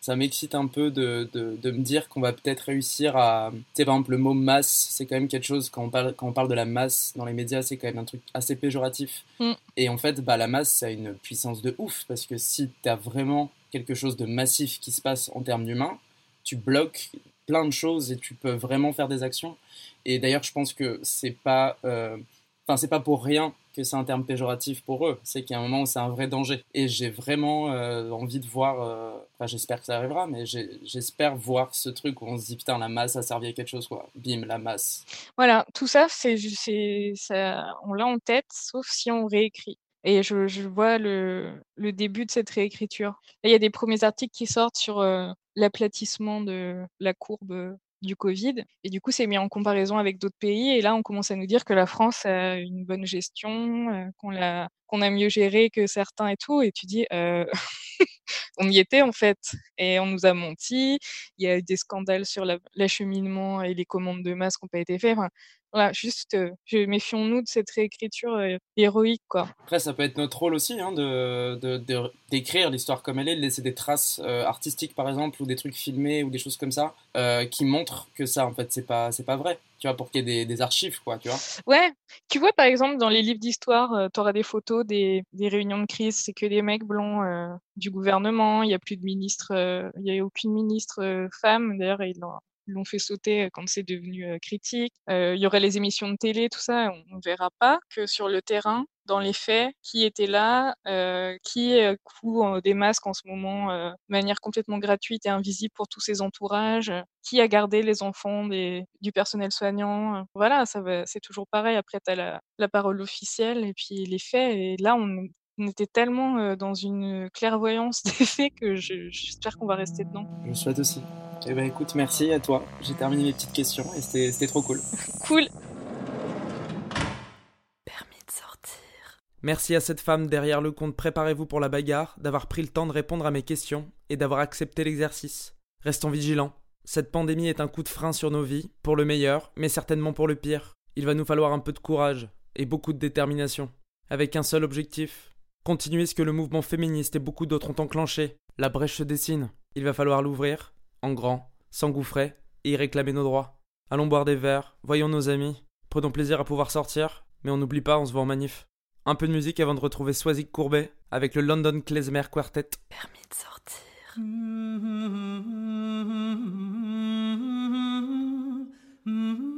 ça m'excite un peu de, de, de me dire qu'on va peut-être réussir à... Tu sais, par exemple, le mot masse, c'est quand même quelque chose, quand on, parle, quand on parle de la masse dans les médias, c'est quand même un truc assez péjoratif. Mm. Et en fait, bah, la masse, ça a une puissance de ouf, parce que si tu as vraiment quelque chose de massif qui se passe en termes d'humains, tu bloques plein de choses et tu peux vraiment faire des actions. Et d'ailleurs, je pense que c'est pas, euh, enfin, c'est pas pour rien que c'est un terme péjoratif pour eux. C'est qu'il y a un moment où c'est un vrai danger. Et j'ai vraiment euh, envie de voir, euh, enfin, j'espère que ça arrivera, mais j'espère voir ce truc où on se dit putain, la masse a servi à quelque chose, quoi. Bim, la masse. Voilà, tout ça, c'est, on l'a en tête, sauf si on réécrit. Et je, vois le, début de cette réécriture. il y a des premiers articles qui sortent sur l'aplatissement de la courbe du Covid. Et du coup, c'est mis en comparaison avec d'autres pays. Et là, on commence à nous dire que la France a une bonne gestion, qu'on a, qu'on a mieux géré que certains et tout. Et tu dis, euh, (laughs) on y était en fait. Et on nous a menti. Il y a eu des scandales sur l'acheminement et les commandes de masques qui n'ont pas été faits. Voilà, juste, euh, méfions-nous de cette réécriture euh, héroïque, quoi. Après, ça peut être notre rôle aussi, hein, de, d'écrire l'histoire comme elle est, de laisser des traces euh, artistiques, par exemple, ou des trucs filmés, ou des choses comme ça, qui montrent que ça, en fait, c'est pas, c'est pas vrai. Tu vois, pour qu'il y ait des, archives, quoi, tu vois. Ouais, tu vois, par exemple, dans les livres d'histoire, tu auras des photos des, des, réunions de crise, c'est que des mecs blonds du gouvernement, il n'y a plus de ministre, il n'y a aucune ministre femme, d'ailleurs, ils l'ont l'ont fait sauter quand c'est devenu critique. Il y aurait les émissions de télé, tout ça, on ne verra pas que sur le terrain, dans les faits, qui était là, qui coud des masques en ce moment de manière complètement gratuite et invisible pour tous ses entourages, qui a gardé les enfants des, du personnel soignant. Voilà, ça c'est toujours pareil. Après, tu as la, la, parole officielle et puis les faits. Et là, on, on était tellement dans une clairvoyance (laughs) des faits que j'espère qu'on va rester dedans. Je le souhaite aussi. Eh ben écoute, merci à toi. J'ai terminé mes petites questions et c'était trop cool. (laughs) cool. Permis de sortir. Merci à cette femme derrière le compte Préparez-vous pour la bagarre d'avoir pris le temps de répondre à mes questions et d'avoir accepté l'exercice. Restons vigilants. Cette pandémie est un coup de frein sur nos vies, pour le meilleur, mais certainement pour le pire. Il va nous falloir un peu de courage et beaucoup de détermination, avec un seul objectif, Continuez ce que le mouvement féministe et beaucoup d'autres ont enclenché. La brèche se dessine. Il va falloir l'ouvrir, en grand, s'engouffrer et y réclamer nos droits. Allons boire des verres, voyons nos amis, prenons plaisir à pouvoir sortir, mais on n'oublie pas, on se voit en manif. Un peu de musique avant de retrouver Soisic Courbet avec le London Klezmer Quartet. Permis de sortir. Mm-hmm. Mm-hmm. Mm-hmm.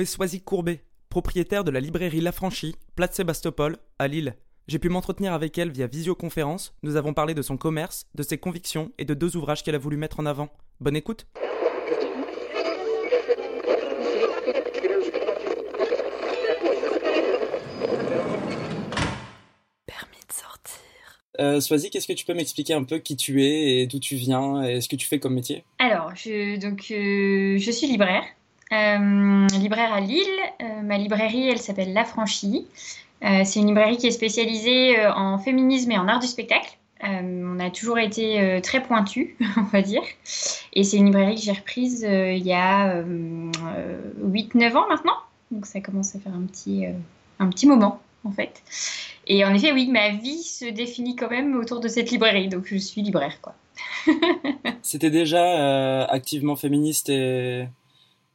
Retrouver Soisy Courbet, propriétaire de la librairie L'Affranchi, place Sébastopol, à Lille. J'ai pu m'entretenir avec elle via visioconférence, nous avons parlé de son commerce, de ses convictions et de deux ouvrages qu'elle a voulu mettre en avant. Bonne écoute Permis de sortir. euh, Soisy, qu'est-ce que tu peux m'expliquer un peu qui tu es et d'où tu viens et ce que tu fais comme métier? Alors, je, donc, euh, je suis libraire, libraire à Lille. Euh, ma librairie, elle s'appelle L'Affranchi. Euh, c'est une librairie qui est spécialisée euh, en féminisme et en art du spectacle. Euh, on a toujours été euh, très pointu, (laughs) on va dire. Et c'est une librairie que j'ai reprise euh, il y a euh, euh, 8-9 ans maintenant. Donc ça commence à faire un petit, euh, un petit moment, en fait. Et en effet, oui, ma vie se définit quand même autour de cette librairie. Donc je suis libraire, quoi. (laughs) C'était déjà euh, activement féministe et,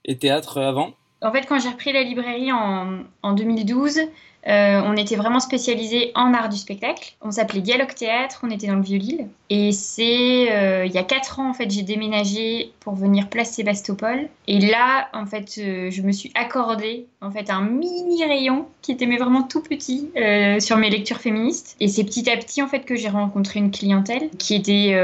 et théâtre avant. En fait, quand j'ai repris la librairie en, en 2012, euh, on était vraiment spécialisé en art du spectacle. On s'appelait Dialogue Théâtre, on était dans le Vieux-Lille. Et c'est euh, il y a quatre ans, en fait, j'ai déménagé pour venir place Sébastopol. Et là, en fait, euh, je me suis accordé en fait un mini rayon qui était mais vraiment tout petit sur mes lectures féministes. Et c'est petit à petit en fait que j'ai rencontré une clientèle qui était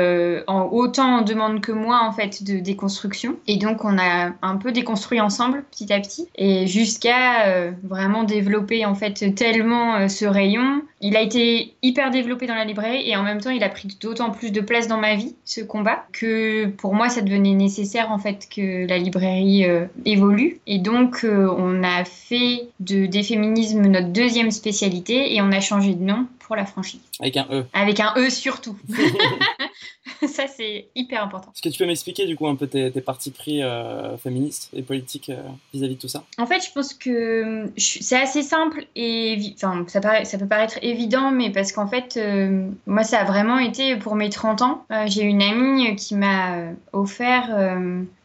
autant en demande que moi en fait de déconstruction. Et donc on a un peu déconstruit ensemble petit à petit et jusqu'à vraiment développer en fait tellement euh, ce rayon. Il a été hyper développé dans la librairie et en même temps il a pris d'autant plus de place dans ma vie ce combat que pour moi ça devenait nécessaire en fait que la librairie euh, évolue et donc euh, on a fait de des féminismes notre deuxième spécialité et on a changé de nom pour la franchise avec un E. avec un E surtout. (laughs) (laughs) ça c'est hyper important. Est-ce que tu peux m'expliquer du coup un peu tes, tes partis pris euh, féministes et politiques euh, vis-à-vis de tout ça? En fait, je pense que c'est assez simple et enfin ça, paraît, ça peut paraître évident, mais parce qu'en fait, euh, moi, ça a vraiment été pour mes 30 ans. Euh, J'ai une amie qui m'a euh, offert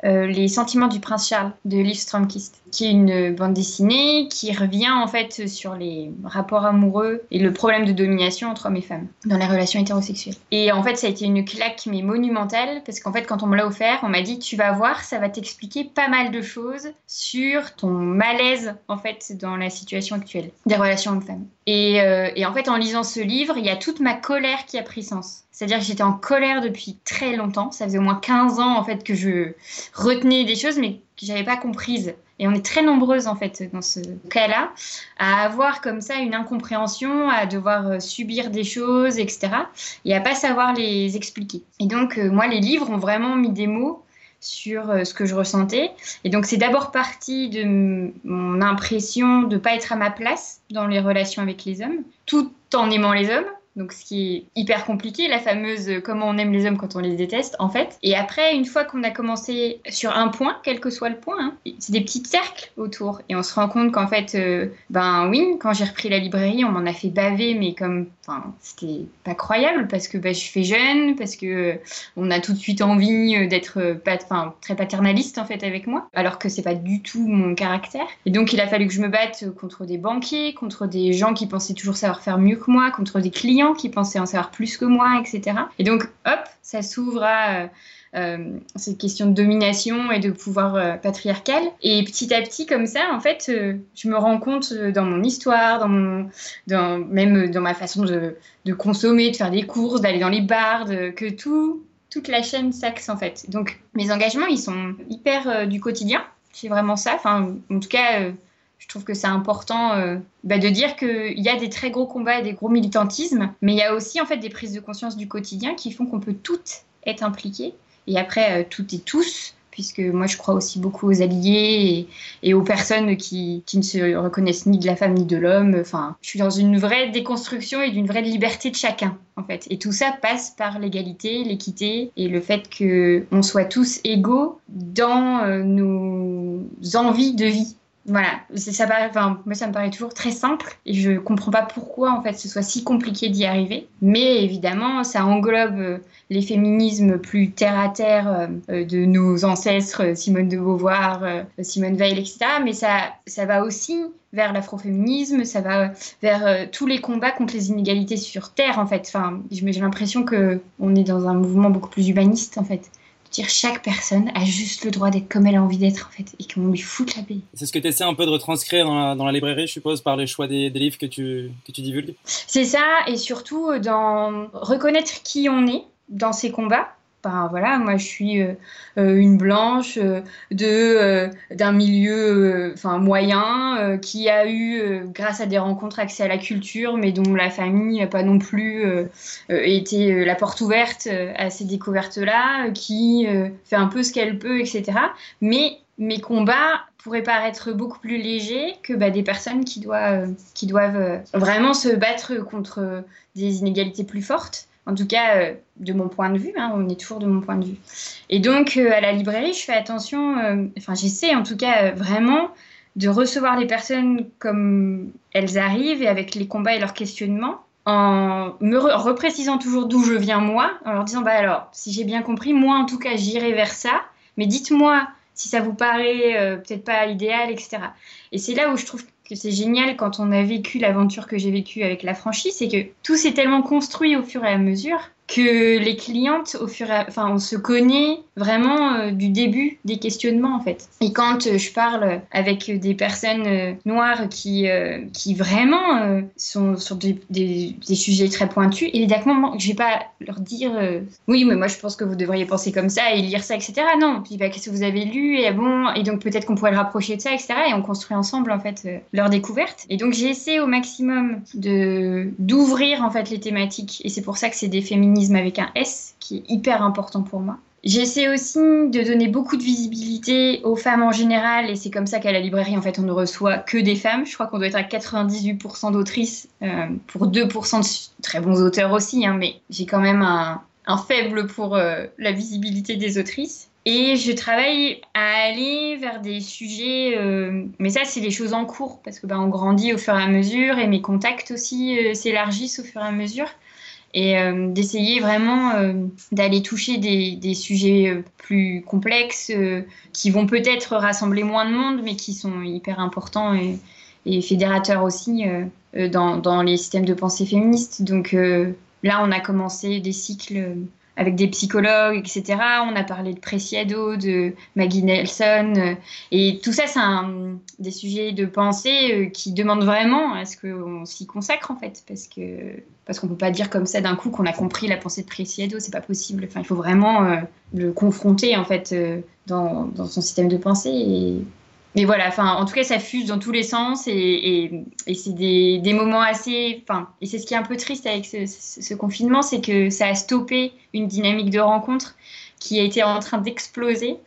Les Sentiments du Prince Charles de Liv Stromkist, qui est une bande dessinée qui revient en fait sur les rapports amoureux et le problème de domination entre hommes et femmes dans les relations hétérosexuelles. Et en fait, ça a été une claque mais monumentale parce qu'en fait, quand on me l'a offert, on m'a dit tu vas voir, ça va t'expliquer pas mal de choses sur ton malaise en fait dans la situation actuelle des relations hommes-femmes. Et en fait, en lisant ce livre, il y a toute ma colère qui a pris sens. C'est-à-dire que j'étais en colère depuis très longtemps. Ça faisait au moins 15 ans en fait que je retenais des choses mais que j'avais pas comprises. Et on est très nombreuses en fait dans ce cas-là à avoir comme ça une incompréhension, à devoir euh, subir des choses, etc. Et à pas savoir les expliquer. Et donc euh, moi les livres ont vraiment mis des mots sur euh, ce que je ressentais. Et donc c'est d'abord parti de mon impression de pas être à ma place dans les relations avec les hommes, tout en aimant les hommes. Donc ce qui est hyper compliqué, la fameuse euh, comment on aime les hommes quand on les déteste en fait. Et après, une fois qu'on a commencé sur un point, quel que soit le point, hein, c'est des petits cercles autour. Et on se rend compte qu'en fait, euh, ben oui, quand j'ai repris la librairie, on m'en a fait baver, mais comme, enfin, c'était pas croyable parce que ben, je suis jeune, parce que euh, on a tout de suite envie euh, d'être euh, enfin, très paternaliste en fait avec moi, alors que c'est pas du tout mon caractère. Et donc il a fallu que je me batte contre des banquiers, contre des gens qui pensaient toujours savoir faire mieux que moi, contre des clients qui pensaient en savoir plus que moi, etc. Et donc hop, ça s'ouvre à euh, cette question de domination et de pouvoir euh, patriarcal. Et petit à petit, comme ça, en fait, euh, je me rends compte dans mon histoire, dans mon, même dans ma façon de, consommer, de faire des courses, d'aller dans les bars, que tout, toute la chaîne s'axe en fait. Donc mes engagements, ils sont hyper du quotidien. C'est vraiment ça. Enfin, en tout cas, je trouve que c'est important bah, de dire qu'il y a des très gros combats et des gros militantismes, mais il y a aussi en fait des prises de conscience du quotidien qui font qu'on peut toutes être impliquées. Et après, euh, toutes et tous, puisque moi je crois aussi beaucoup aux alliés et, aux personnes qui, qui, ne se reconnaissent ni de la femme ni de l'homme. Enfin, je suis dans une vraie déconstruction et d'une vraie liberté de chacun, en fait. Et tout ça passe par l'égalité, l'équité et le fait qu'on soit tous égaux dans euh, nos envies de vie voilà, ça paraît, moi ça me paraît toujours très simple et je comprends pas pourquoi en fait ce soit si compliqué d'y arriver. Mais évidemment, ça englobe euh, les féminismes plus terre à terre euh, de nos ancêtres, Simone de Beauvoir, euh, Simone Veil, etc. Mais ça, ça va aussi vers l'afroféminisme, ça va vers tous les combats contre les inégalités sur terre en fait. Enfin, j'ai l'impression que on est dans un mouvement beaucoup plus humaniste en fait dire chaque personne a juste le droit d'être comme elle a envie d'être en fait et qu'on lui foute la paix. C'est ce que tu essaies un peu de retranscrire dans la, librairie, je suppose, par les choix des, livres que tu, que tu divulgues? C'est ça, et surtout dans reconnaître qui on est dans ces combats voilà, moi je suis euh, euh, une blanche euh, de d'un milieu enfin moyen qui a eu grâce à des rencontres accès à la culture mais dont la famille n'a pas non plus été la porte ouverte à ces découvertes là qui fait un peu ce qu'elle peut etc. Mais mes combats pourraient paraître beaucoup plus légers que bah, des personnes qui doivent, qui doivent vraiment se battre contre des inégalités plus fortes en tout cas, euh, de mon point de vue, hein, on est toujours de mon point de vue. Et donc, euh, à la librairie, je fais attention, euh, enfin, j'essaie en tout cas vraiment de recevoir les personnes comme elles arrivent et avec les combats et leurs questionnements, en me reprécisant toujours d'où je viens moi, en leur disant, bah alors, si j'ai bien compris, moi en tout cas, j'irai vers ça, mais dites-moi si ça vous paraît peut-être pas idéal, etc. Et c'est là où je trouve que c'est génial quand on a vécu l'aventure que j'ai vécue avec la franchise, c'est que tout s'est tellement construit au fur et à mesure que les clientes, au fur et à... enfin, on se connaît vraiment euh, du début des questionnements en fait. Et quand euh, je parle avec des personnes euh, noires qui, qui vraiment sont sur des, des, sujets très pointus, évidemment, je vais pas leur dire oui, mais moi je pense que vous devriez penser comme ça et lire ça, etc. Non, puis bah, qu'est-ce que vous avez lu? Et bon, et donc peut-être qu'on pourrait le rapprocher de ça, etc. Et on construit ensemble en fait leur découverte. Et donc j'ai essayé au maximum d'ouvrir en fait les thématiques et c'est pour ça que c'est des féministes avec un S qui est hyper important pour moi. J'essaie aussi de donner beaucoup de visibilité aux femmes en général et c'est comme ça qu'à la librairie en fait on ne reçoit que des femmes. Je crois qu'on doit être à 98% d'autrices euh, pour 2% de très bons auteurs aussi, hein, mais j'ai quand même un, faible pour euh, la visibilité des autrices. Et je travaille à aller vers des sujets, euh, mais ça c'est des choses en cours parce que ben, on grandit au fur et à mesure et mes contacts aussi s'élargissent au fur et à mesure et euh, d'essayer vraiment euh, d'aller toucher des, sujets euh, plus complexes qui vont peut-être rassembler moins de monde, mais qui sont hyper importants et, fédérateurs aussi dans, dans, les systèmes de pensée féministe. Donc là, on a commencé des cycles avec des psychologues, etc. On a parlé de Preciado, de Maggie Nelson. Euh, et tout ça, c'est des sujets de pensée euh, qui demandent vraiment à ce qu'on s'y consacre, en fait. Parce que parce qu'on peut pas dire comme ça d'un coup qu'on a compris la pensée de Preciado, c'est pas possible. Enfin, il faut vraiment euh, le confronter, en fait, dans, son système de pensée. Mais voilà, enfin, en tout cas, ça fuse dans tous les sens et, c'est des, moments assez. Enfin, et c'est ce qui est un peu triste avec ce, confinement, c'est que ça a stoppé une dynamique de rencontre qui a été en train d'exploser.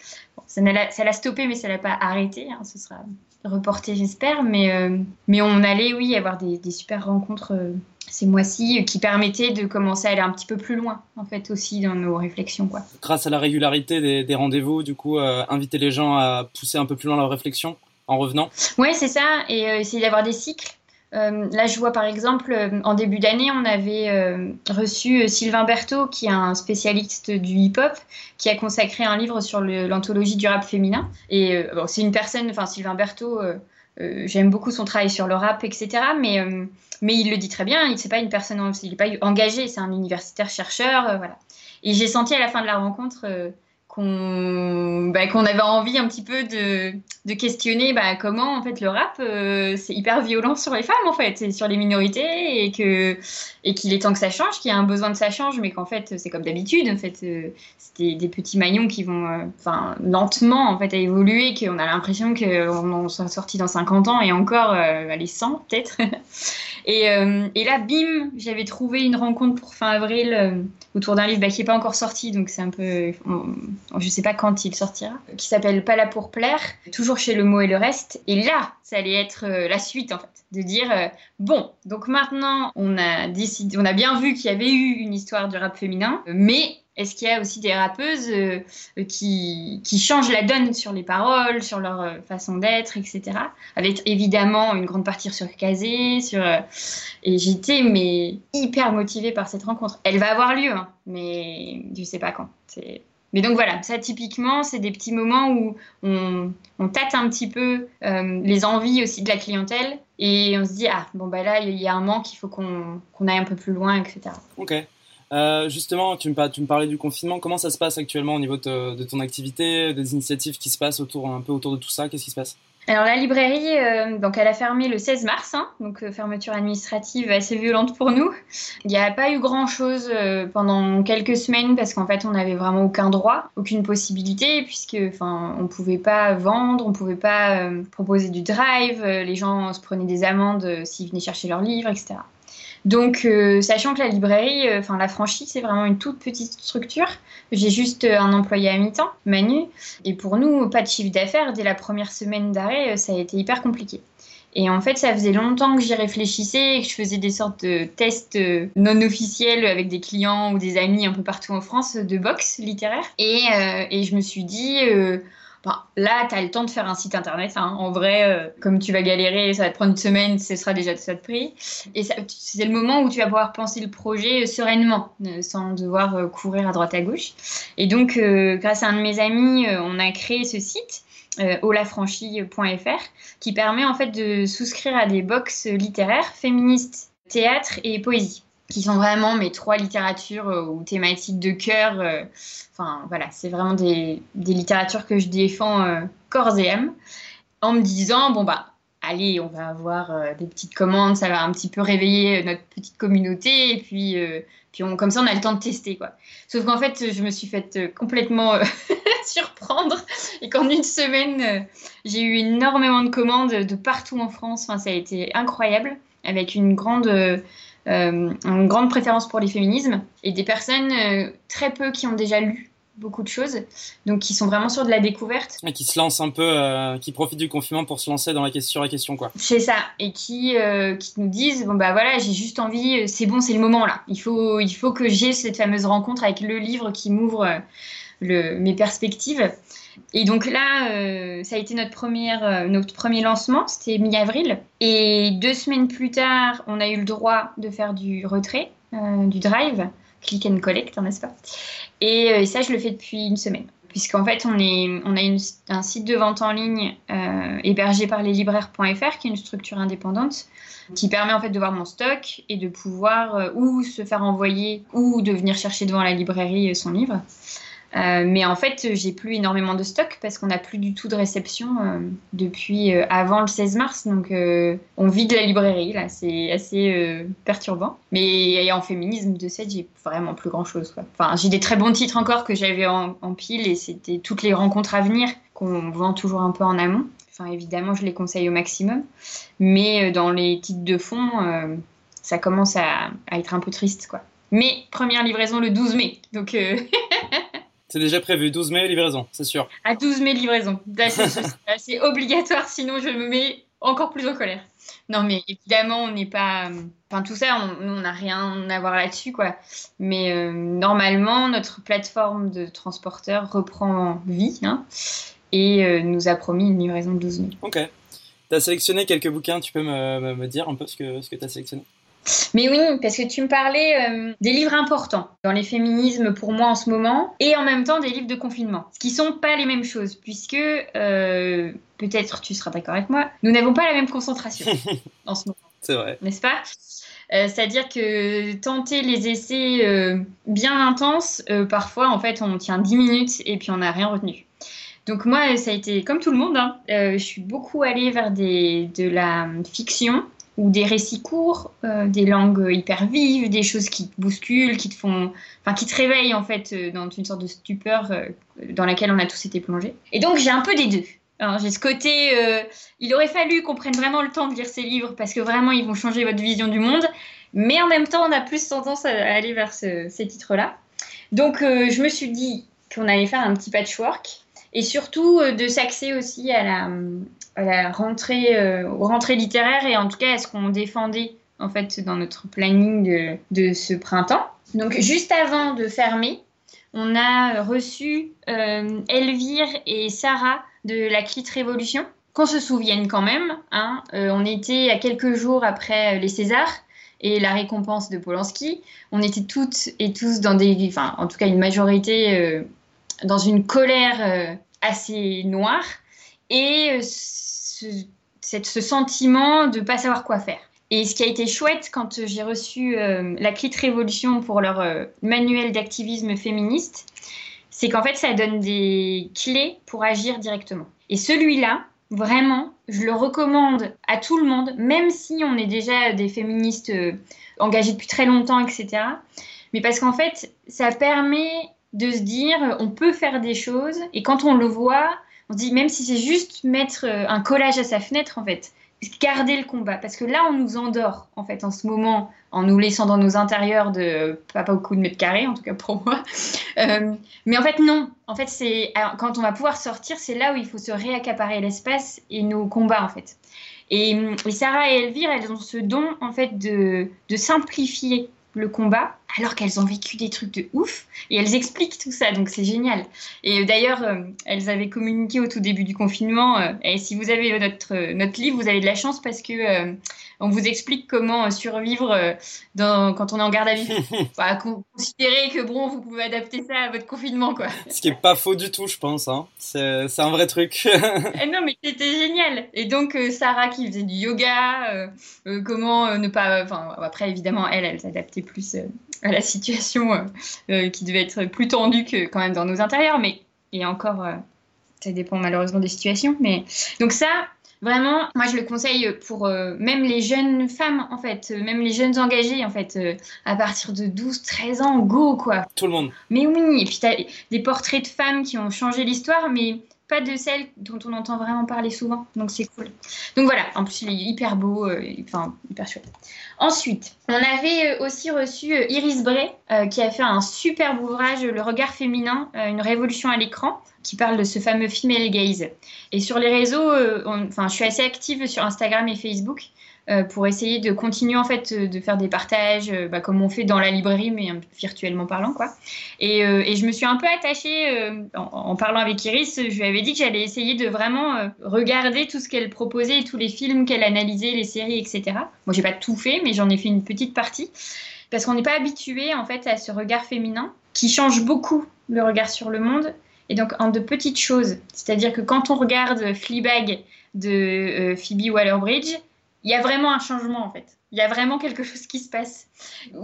ça l'a stoppé, mais ça l'a pas arrêté. Hein, ce sera reporté, j'espère. Mais, euh, mais on allait, oui, avoir des, super rencontres. Euh, ces mois-ci qui permettaient de commencer à aller un petit peu plus loin en fait aussi dans nos réflexions quoi. Grâce à la régularité des, rendez-vous, du coup, euh, inviter les gens à pousser un peu plus loin leur réflexion en revenant. Oui, c'est ça, et euh, essayer d'avoir des cycles. Euh, là, je vois par exemple, en début d'année, on avait reçu Sylvain Berthaud, qui est un spécialiste du hip-hop, qui a consacré un livre sur l'anthologie du rap féminin. Et c'est une personne, enfin Sylvain Berthaud, j'aime beaucoup son travail sur le rap, etc. Mais il le dit très bien, il n'est pas une personne, il n'est pas engagé, c'est un universitaire chercheur, euh, voilà. Et j'ai senti à la fin de la rencontre euh, bah, qu'on avait envie un petit peu de, questionner bah, comment en fait le rap euh, c'est hyper violent sur les femmes en fait et sur les minorités et qu'il est temps que ça change qu'il y a un besoin de ça change mais qu'en fait c'est comme d'habitude en fait euh, c'est des, petits maillons qui vont euh, lentement en fait à évoluer qu'on a l'impression qu'on en soit sorti dans 50 ans et encore allez 100 peut-être (laughs) et, et, là bim j'avais trouvé une rencontre pour fin avril autour d'un livre bah, qui n'est pas encore sorti donc c'est un peu je sais pas quand il sortira, qui s'appelle Pas là pour plaire, toujours chez Le Mot et le Reste. Et là, ça allait être la suite en fait, de dire bon, donc maintenant on a bien vu qu'il y avait eu une histoire du rap féminin, mais est-ce qu'il y a aussi des rappeuses euh, qui, changent la donne sur les paroles, sur leur euh, façon d'être, etc. Avec évidemment une grande partie sur Kazé, sur euh, et mais hyper motivée par cette rencontre. Elle va avoir lieu, hein, mais je sais pas quand. Mais donc voilà, ça typiquement, c'est des petits moments où on, tâte un petit peu les envies aussi de la clientèle et on se dit ah bon bah là il y a un manque, il faut qu'on aille un peu plus loin, etc. Ok. Euh, justement, tu me, tu parlais du confinement. Comment ça se passe actuellement au niveau de, ton activité, des initiatives qui se passent autour, un peu autour de tout ça? Qu'est-ce qui se passe? Alors la librairie, euh, donc elle a fermé le 16 mars, hein, donc euh, fermeture administrative assez violente pour nous. Il n'y a pas eu grand-chose pendant quelques semaines parce qu'en fait on n'avait vraiment aucun droit, aucune possibilité puisque enfin on pouvait pas vendre, on pouvait pas proposer du drive, les gens se prenaient des amendes s'ils venaient chercher leurs livres, etc. Donc, euh, sachant que la librairie, euh, enfin la franchise, c'est vraiment une toute petite structure. J'ai juste euh, un employé à mi-temps, Manu, et pour nous, pas de chiffre d'affaires. Dès la première semaine d'arrêt, ça a été hyper compliqué. Et en fait, ça faisait longtemps que j'y réfléchissais et que je faisais des sortes de tests non officiels avec des clients ou des amis un peu partout en France de boxe littéraire. Et, et je me suis dit, là, tu as le temps de faire un site internet. Hein. En vrai, euh, comme tu vas galérer, ça va te prendre une semaine, ce sera déjà ça de prix. Et c'est le moment où tu vas pouvoir penser le projet sereinement, euh, sans devoir euh, courir à droite à gauche. Et donc, grâce à un de mes amis, on a créé ce site. olafranchi.fr qui permet en fait de souscrire à des box littéraires féministes, théâtre et poésie qui sont vraiment mes trois littératures euh, ou thématiques de cœur. Euh, enfin, voilà, c'est vraiment des, des, littératures que je défends euh, corps et âme, en me disant, bon, bah, allez, on va avoir des petites commandes, ça va un petit peu réveiller notre petite communauté, et puis, puis on, comme ça, on a le temps de tester, quoi. Sauf qu'en fait, je me suis faite complètement (laughs) surprendre, et qu'en une semaine, j'ai eu énormément de commandes de partout en France, enfin, ça a été incroyable, avec une grande euh, une grande préférence pour les féminismes et des personnes euh, très peu qui ont déjà lu beaucoup de choses, donc qui sont vraiment sur de la découverte. Et qui se lancent un peu, euh, qui profitent du confinement pour se lancer dans la question sur la question, quoi. C'est ça, et qui, qui nous disent, bon bah voilà, j'ai juste envie, c'est bon, c'est le moment là, il faut, il faut que j'ai cette fameuse rencontre avec le livre qui m'ouvre mes perspectives. Et donc là, euh, ça a été notre, euh, notre premier lancement, c'était mi-avril. Et deux semaines plus tard, on a eu le droit de faire du retrait, euh, du drive, click and collect, hein, n'est-ce pas? Et, ça, je le fais depuis une semaine. Puisqu'en fait, on, a un site de vente en ligne hébergé par leslibraires.fr, qui est une structure indépendante, qui permet en fait de voir mon stock et de pouvoir ou se faire envoyer ou de venir chercher devant la librairie son livre. Euh, mais en fait, j'ai plus énormément de stock parce qu'on n'a plus du tout de réception euh, depuis euh, avant le 16 mars. Donc, on vide la librairie, là. C'est assez perturbant. Mais en féminisme, de cette, j'ai vraiment plus grand chose. Enfin, j'ai des très bons titres encore que j'avais en, pile et c'était toutes les rencontres à venir qu'on vend toujours un peu en amont. Enfin, évidemment, je les conseille au maximum. Mais dans les titres de fond, ça commence à, à, être un peu triste, quoi. Mais première livraison le 12 mai. Donc. (laughs) C'est déjà prévu, 12 mai livraison, c'est sûr. À 12 mai livraison. C'est obligatoire, sinon je me mets encore plus en colère. Non, mais évidemment, on n'est pas. Enfin, tout ça, on n'a rien à voir là-dessus, quoi. Mais euh, normalement, notre plateforme de transporteur reprend vie hein, et euh, nous a promis une livraison de 12 mai. Ok. Tu as sélectionné quelques bouquins, tu peux me, me dire un peu ce que, ce que tu as sélectionné? Mais oui, parce que tu me parlais euh, des livres importants dans les féminismes pour moi en ce moment, et en même temps des livres de confinement, ce qui sont pas les mêmes choses, puisque euh, peut-être tu seras d'accord avec moi, nous n'avons pas la même concentration (laughs) en ce moment. C'est vrai. N'est-ce pas? Euh, C'est-à-dire que tenter les essais bien intenses, parfois en fait on tient 10 minutes et puis on n'a rien retenu. Donc moi, ça a été comme tout le monde. Hein, je suis beaucoup allée vers des, de la fiction ou des récits courts, euh, des langues hyper vives, des choses qui te bousculent, qui te font, enfin qui te réveillent en fait euh, dans une sorte de stupeur euh, dans laquelle on a tous été plongés. Et donc j'ai un peu des deux. J'ai ce côté, il aurait fallu qu'on prenne vraiment le temps de lire ces livres parce que vraiment ils vont changer votre vision du monde, mais en même temps on a plus tendance à aller vers ces titres-là. Donc je me suis dit, qu'on allait faire un petit patchwork et surtout de s'axer aussi à la, à la rentrée, aux rentrées littéraires et en tout cas à ce qu'on défendait en fait dans notre planning de, de, ce printemps. Donc juste avant de fermer, on a reçu euh, Elvire et Sarah de la Clit Révolution. Qu'on se souvienne quand même, hein, euh, on était à quelques jours après euh, les Césars et la récompense de Polanski. On était toutes et tous dans des, enfin en tout cas une majorité dans une colère assez noire et ce, ce sentiment de ne pas savoir quoi faire. Et ce qui a été chouette quand j'ai reçu euh, la Clit Révolution pour leur euh, manuel d'activisme féministe, c'est qu'en fait, ça donne des clés pour agir directement. Et celui-là, vraiment, je le recommande à tout le monde, même si on est déjà des féministes euh, engagées depuis très longtemps, etc. Mais parce qu'en fait, ça permet de se dire, on peut faire des choses, et quand on le voit, on se dit, même si c'est juste mettre un collage à sa fenêtre, en fait, garder le combat. Parce que là, on nous endort, en fait, en ce moment, en nous laissant dans nos intérieurs de pas beaucoup de mètres carrés, en tout cas pour moi. (laughs) Euh, mais en fait, non. En fait, c'est quand on va pouvoir sortir, c'est là où il faut se réaccaparer l'espace et nos combats, en fait. Et, Sarah et Elvire, elles ont ce don, en fait, de simplifier le combat, alors qu'elles ont vécu des trucs de ouf, et elles expliquent tout ça, donc c'est génial. Et d'ailleurs, euh, elles avaient communiqué au tout début du confinement, euh, et si vous avez notre, notre livre, vous avez de la chance parce que euh, on vous explique comment survivre dans, quand on est en garde à vue. (laughs) bah, considérez que bon, vous pouvez adapter ça à votre confinement, quoi. Ce qui est pas faux du tout, je pense. Hein. C'est un vrai truc. (laughs) Eh non, mais c'était génial. Et donc Sarah qui faisait du yoga, comment ne pas, enfin après évidemment elle, elle s'adaptait plus à la situation euh, euh, qui devait être plus tendue que quand même dans nos intérieurs. Mais et encore, euh, ça dépend malheureusement des situations. Mais donc ça, vraiment, moi je le conseille pour même les jeunes femmes en fait, même les jeunes engagés en fait, à partir de 12, 13 ans, go quoi. Tout le monde. Mais oui, et puis t'as des portraits de femmes qui ont changé l'histoire, mais pas de celles dont on entend vraiment parler souvent. Donc c'est cool. Donc voilà, en plus il est hyper beau, enfin hyper chouette. Ensuite, on avait euh, aussi reçu euh, Iris Bray, euh, qui a fait un superbe ouvrage, Le regard féminin, une révolution à l'écran, qui parle de ce fameux female gaze. Et sur les réseaux, enfin, je suis assez active sur Instagram et Facebook. Euh, pour essayer de continuer en fait euh, de faire des partages euh, bah, comme on fait dans la librairie mais virtuellement parlant quoi. Et, et je me suis un peu attachée en, parlant avec Iris, je lui avais dit que j'allais essayer de vraiment regarder tout ce qu'elle proposait, tous les films qu'elle analysait, les séries, etc. Moi j'ai pas tout fait mais j'en ai fait une petite partie parce qu'on n'est pas habitué en fait à ce regard féminin qui change beaucoup le regard sur le monde et donc en de petites choses. C'est-à-dire que quand on regarde Fleabag de Phoebe Waller-Bridge, il y a vraiment un changement en fait. Il y a vraiment quelque chose qui se passe.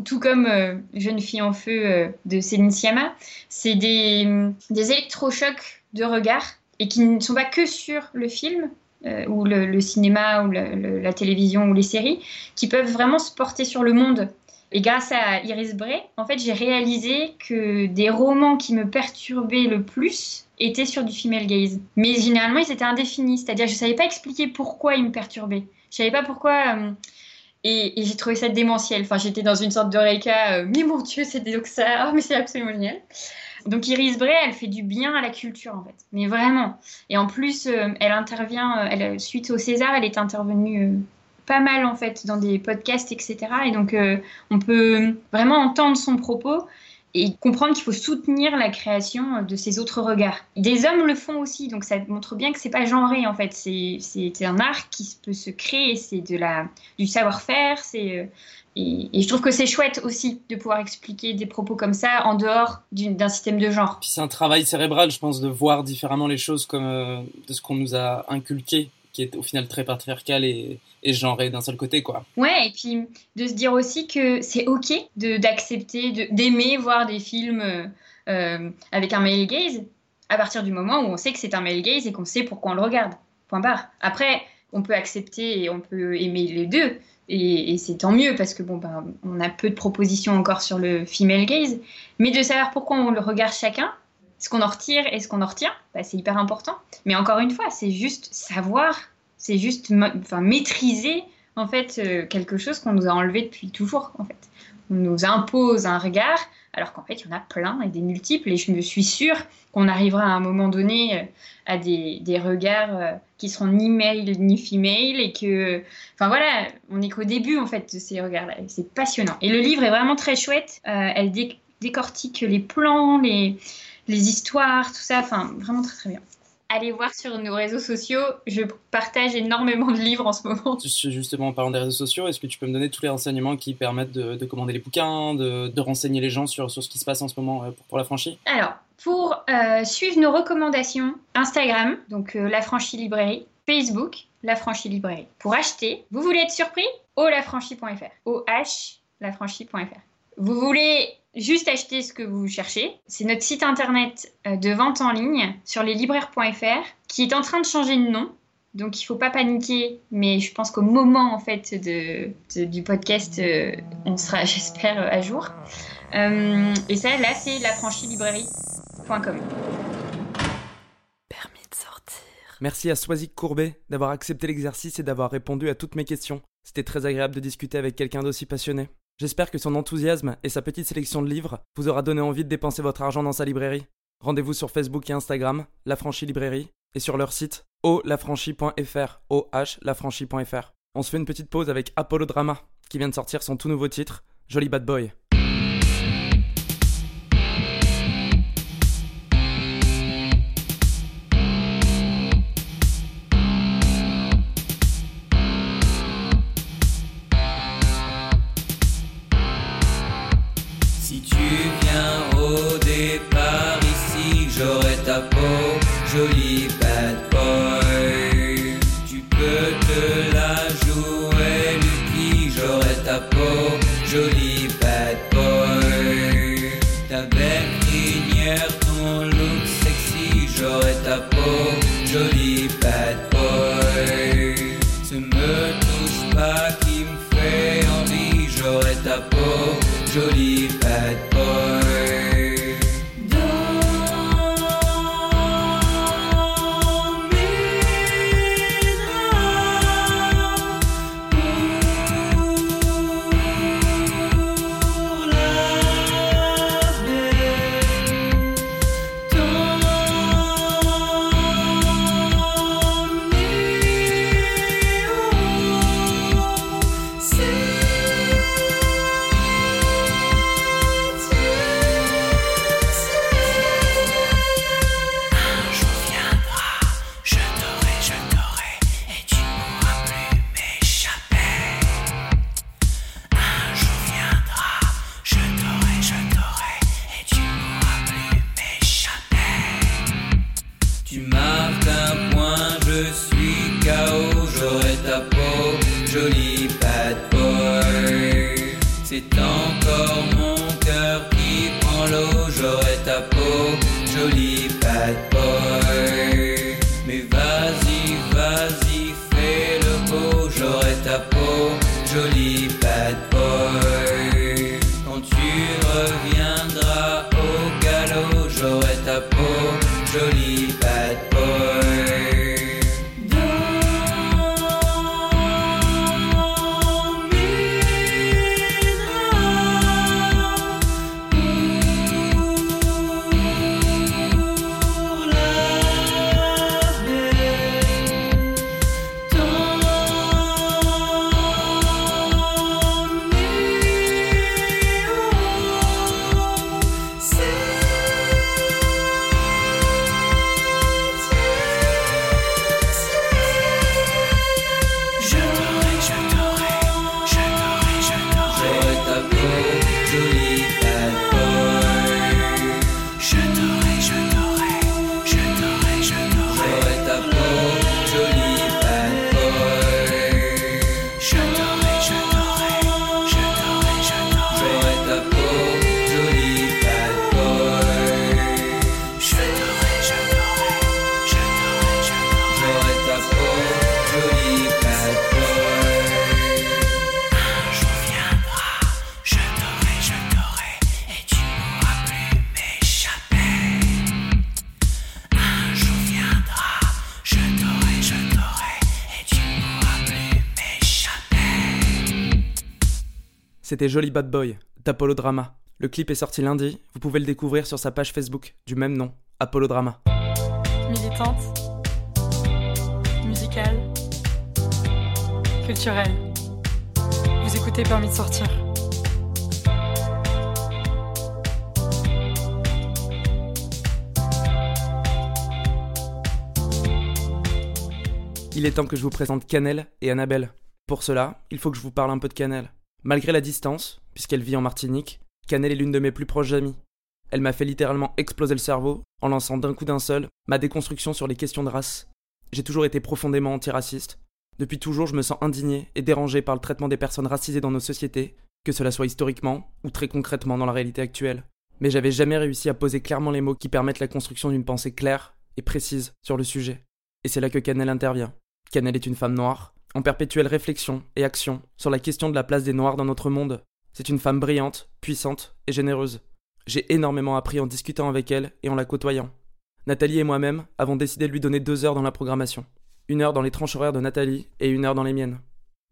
Tout comme euh, Jeune fille en feu euh, de Céline Sciamma, c'est des, des électrochocs de regard et qui ne sont pas que sur le film euh, ou le, cinéma ou la télévision ou les séries, qui peuvent vraiment se porter sur le monde. Et grâce à Iris Bray, en fait, j'ai réalisé que des romans qui me perturbaient le plus étaient sur du female gaze. Mais généralement, ils étaient indéfinis, c'est-à-dire je ne savais pas expliquer pourquoi ils me perturbaient. Je savais pas pourquoi. Euh, et, j'ai trouvé ça démentiel. Enfin, j'étais dans une sorte de reika. Euh, mais mon Dieu, c'est donc ça. Oh, mais c'est absolument génial. Donc Iris Bray, elle fait du bien à la culture en fait, mais vraiment. Et en plus, euh, elle intervient, elle, suite au César, elle est intervenue pas mal en fait dans des podcasts, etc. Et donc on peut vraiment entendre son propos et comprendre qu'il faut soutenir la création de ces autres regards. Des hommes le font aussi, donc ça montre bien que c'est pas genré en fait. C'est un art qui peut se créer, c'est de la du savoir-faire, c'est euh, et, je trouve que c'est chouette aussi de pouvoir expliquer des propos comme ça en dehors d'un système de genre. C'est un travail cérébral, je pense, de voir différemment les choses comme euh, de ce qu'on nous a inculqué qui est au final très patriarcal et, et d'un seul côté, quoi. Ouais, et puis de se dire aussi que c'est ok d'accepter, d'aimer voir des films euh, avec un male gaze à partir du moment où on sait que c'est un male gaze et qu'on sait pourquoi on le regarde. Point barre. Après, on peut accepter et on peut aimer les deux. Et, c'est tant mieux parce que bon, ben, on a peu de propositions encore sur le female gaze. Mais de savoir pourquoi on le regarde chacun, ce qu'on en retire et ce qu'on en retient, bah, c'est hyper important. Mais encore une fois, c'est juste savoir, c'est juste maîtriser en fait euh, quelque chose qu'on nous a enlevé depuis toujours en fait. nous impose un regard, alors qu'en fait, il y en a plein et des multiples. Et je me suis sûre qu'on arrivera à un moment donné euh, à des, des regards euh, qui seront ni male ni female et que, enfin voilà, on n'est qu'au début en fait de ces regards-là. C'est passionnant. Et le livre est vraiment très chouette. Elle dé- décortique les plans, les, les histoires, tout ça. Enfin, vraiment très très bien. Allez voir sur nos réseaux sociaux. Je partage énormément de livres en ce moment. Justement, en parlant des réseaux sociaux, est-ce que tu peux me donner tous les renseignements qui permettent de, de commander les bouquins, de, de renseigner les gens sur, sur ce qui se passe en ce moment euh, pour, pour la franchise? Alors, pour euh, suivre nos recommandations, Instagram, donc euh, La Franchie Librairie, Facebook, La Franchie Librairie. Pour acheter, vous voulez être surpris? Olafranchie.fr. O-H, lafranchie.fr. Vous voulez juste acheter ce que vous cherchez. C'est notre site internet euh, de vente en ligne sur leslibraires.fr qui est en train de changer de nom. Donc il ne faut pas paniquer, mais je pense qu'au moment en fait de, de- du podcast, euh, on sera, (laughs) j'espère, à jour. Euh, et ça, là, c'est lafranchilibrairie.com. Permis de sortir. Merci à Swazik Courbet d'avoir accepté l'exercice et d'avoir répondu à toutes mes questions. C'était très agréable de discuter avec quelqu'un d'aussi passionné. J'espère que son enthousiasme et sa petite sélection de livres vous aura donné envie de dépenser votre argent dans sa librairie. Rendez-vous sur Facebook et Instagram, La Franchie Librairie, et sur leur site olafranchie.fr. On se fait une petite pause avec Apollo Drama, qui vient de sortir son tout nouveau titre, Jolly Bad Boy. Jolie 这里 C'était Jolly Bad Boy d'Apollo Drama. Le clip est sorti lundi, vous pouvez le découvrir sur sa page Facebook du même nom, Apollo Drama. Militante, musicale, culturelle. Vous écoutez Permis de sortir. Il est temps que je vous présente Canel et Annabelle. Pour cela, il faut que je vous parle un peu de Canel. Malgré la distance, puisqu'elle vit en Martinique, Canel est l'une de mes plus proches amies. Elle m'a fait littéralement exploser le cerveau en lançant d'un coup d'un seul ma déconstruction sur les questions de race. J'ai toujours été profondément antiraciste. Depuis toujours, je me sens indigné et dérangé par le traitement des personnes racisées dans nos sociétés, que cela soit historiquement ou très concrètement dans la réalité actuelle. Mais j'avais jamais réussi à poser clairement les mots qui permettent la construction d'une pensée claire et précise sur le sujet. Et c'est là que Canel intervient. Canel est une femme noire, en perpétuelle réflexion et action sur la question de la place des Noirs dans notre monde. C'est une femme brillante, puissante et généreuse. J'ai énormément appris en discutant avec elle et en la côtoyant. Nathalie et moi-même avons décidé de lui donner deux heures dans la programmation. Une heure dans les tranches horaires de Nathalie et une heure dans les miennes.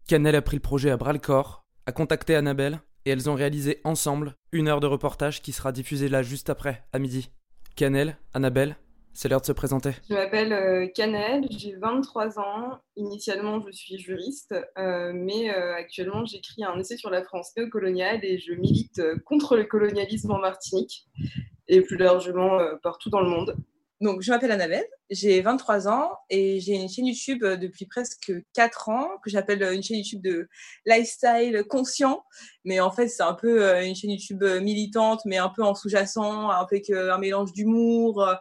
Canel a pris le projet à bras le corps, a contacté Annabelle et elles ont réalisé ensemble une heure de reportage qui sera diffusée là juste après, à midi. Canel, Annabelle, c'est l'heure de se présenter. Je m'appelle euh, Canel, j'ai 23 ans. Initialement, je suis juriste, euh, mais euh, actuellement, j'écris un essai sur la France néocoloniale et je milite euh, contre le colonialisme en Martinique et plus largement euh, partout dans le monde. Donc, je m'appelle Annabelle, j'ai 23 ans et j'ai une chaîne YouTube euh, depuis presque 4 ans que j'appelle euh, une chaîne YouTube de lifestyle conscient. Mais en fait, c'est un peu euh, une chaîne YouTube euh, militante, mais un peu en sous-jacent, avec euh, un mélange d'humour euh,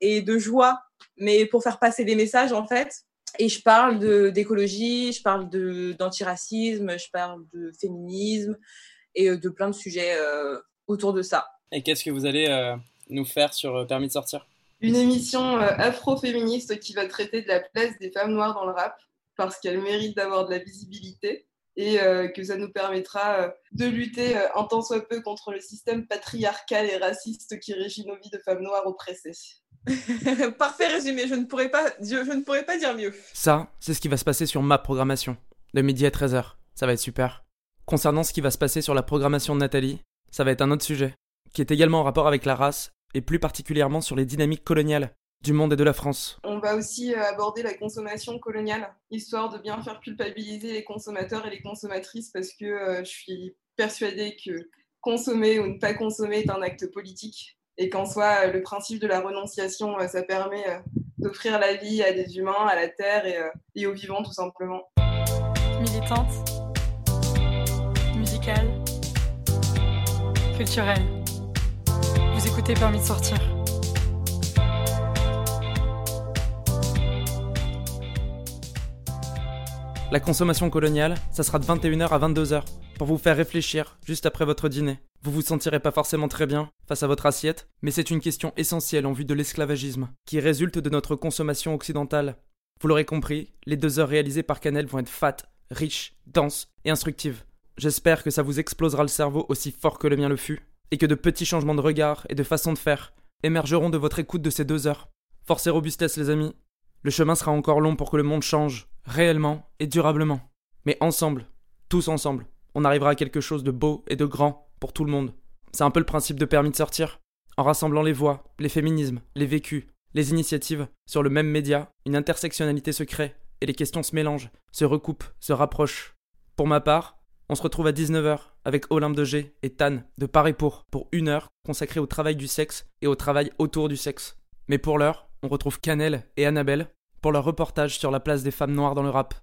et de joie, mais pour faire passer des messages en fait. Et je parle de- d'écologie, je parle d'antiracisme, je parle de féminisme et euh, de plein de sujets euh, autour de ça. Et qu'est-ce que vous allez euh, nous faire sur Permis de sortir? Une émission euh, afro-féministe qui va traiter de la place des femmes noires dans le rap parce qu'elles méritent d'avoir de la visibilité et euh, que ça nous permettra euh, de lutter euh, un tant soit peu contre le système patriarcal et raciste qui régit nos vies de femmes noires oppressées. (laughs) Parfait résumé, je ne pourrais pas, je, je ne pourrais pas dire mieux. Ça, c'est ce qui va se passer sur ma programmation, de midi à 13h. Ça va être super. Concernant ce qui va se passer sur la programmation de Nathalie, ça va être un autre sujet, qui est également en rapport avec la race, et plus particulièrement sur les dynamiques coloniales du monde et de la France. On va aussi euh, aborder la consommation coloniale, histoire de bien faire culpabiliser les consommateurs et les consommatrices, parce que euh, je suis persuadée que consommer ou ne pas consommer est un acte politique, et qu'en soi, euh, le principe de la renonciation, euh, ça permet euh, d'offrir la vie à des humains, à la terre et, et aux vivants, tout simplement. Militante, musicale, culturelle. Vous écoutez Permis de sortir. La consommation coloniale, ça sera de 21h à 22h, pour vous faire réfléchir juste après votre dîner. Vous vous sentirez pas forcément très bien face à votre assiette, mais c'est une question essentielle en vue de l'esclavagisme, qui résulte de notre consommation occidentale. Vous l'aurez compris, les deux heures réalisées par Canel vont être fat, riches, denses et instructives. J'espère que ça vous explosera le cerveau aussi fort que le mien le fut, et que de petits changements de regard et de façon de faire émergeront de votre écoute de ces deux heures. Force et robustesse les amis, le chemin sera encore long pour que le monde change, réellement et durablement. Mais ensemble, tous ensemble, on arrivera à quelque chose de beau et de grand pour tout le monde. C'est un peu le principe de permis de sortir. En rassemblant les voix, les féminismes, les vécus, les initiatives sur le même média, une intersectionnalité se crée et les questions se mélangent, se recoupent, se rapprochent. Pour ma part, on se retrouve à 19h avec Olympe de G et Tan de Paris pour, pour une heure consacrée au travail du sexe et au travail autour du sexe. Mais pour l'heure, on retrouve Canel et Annabelle pour leur reportage sur la place des femmes noires dans le rap.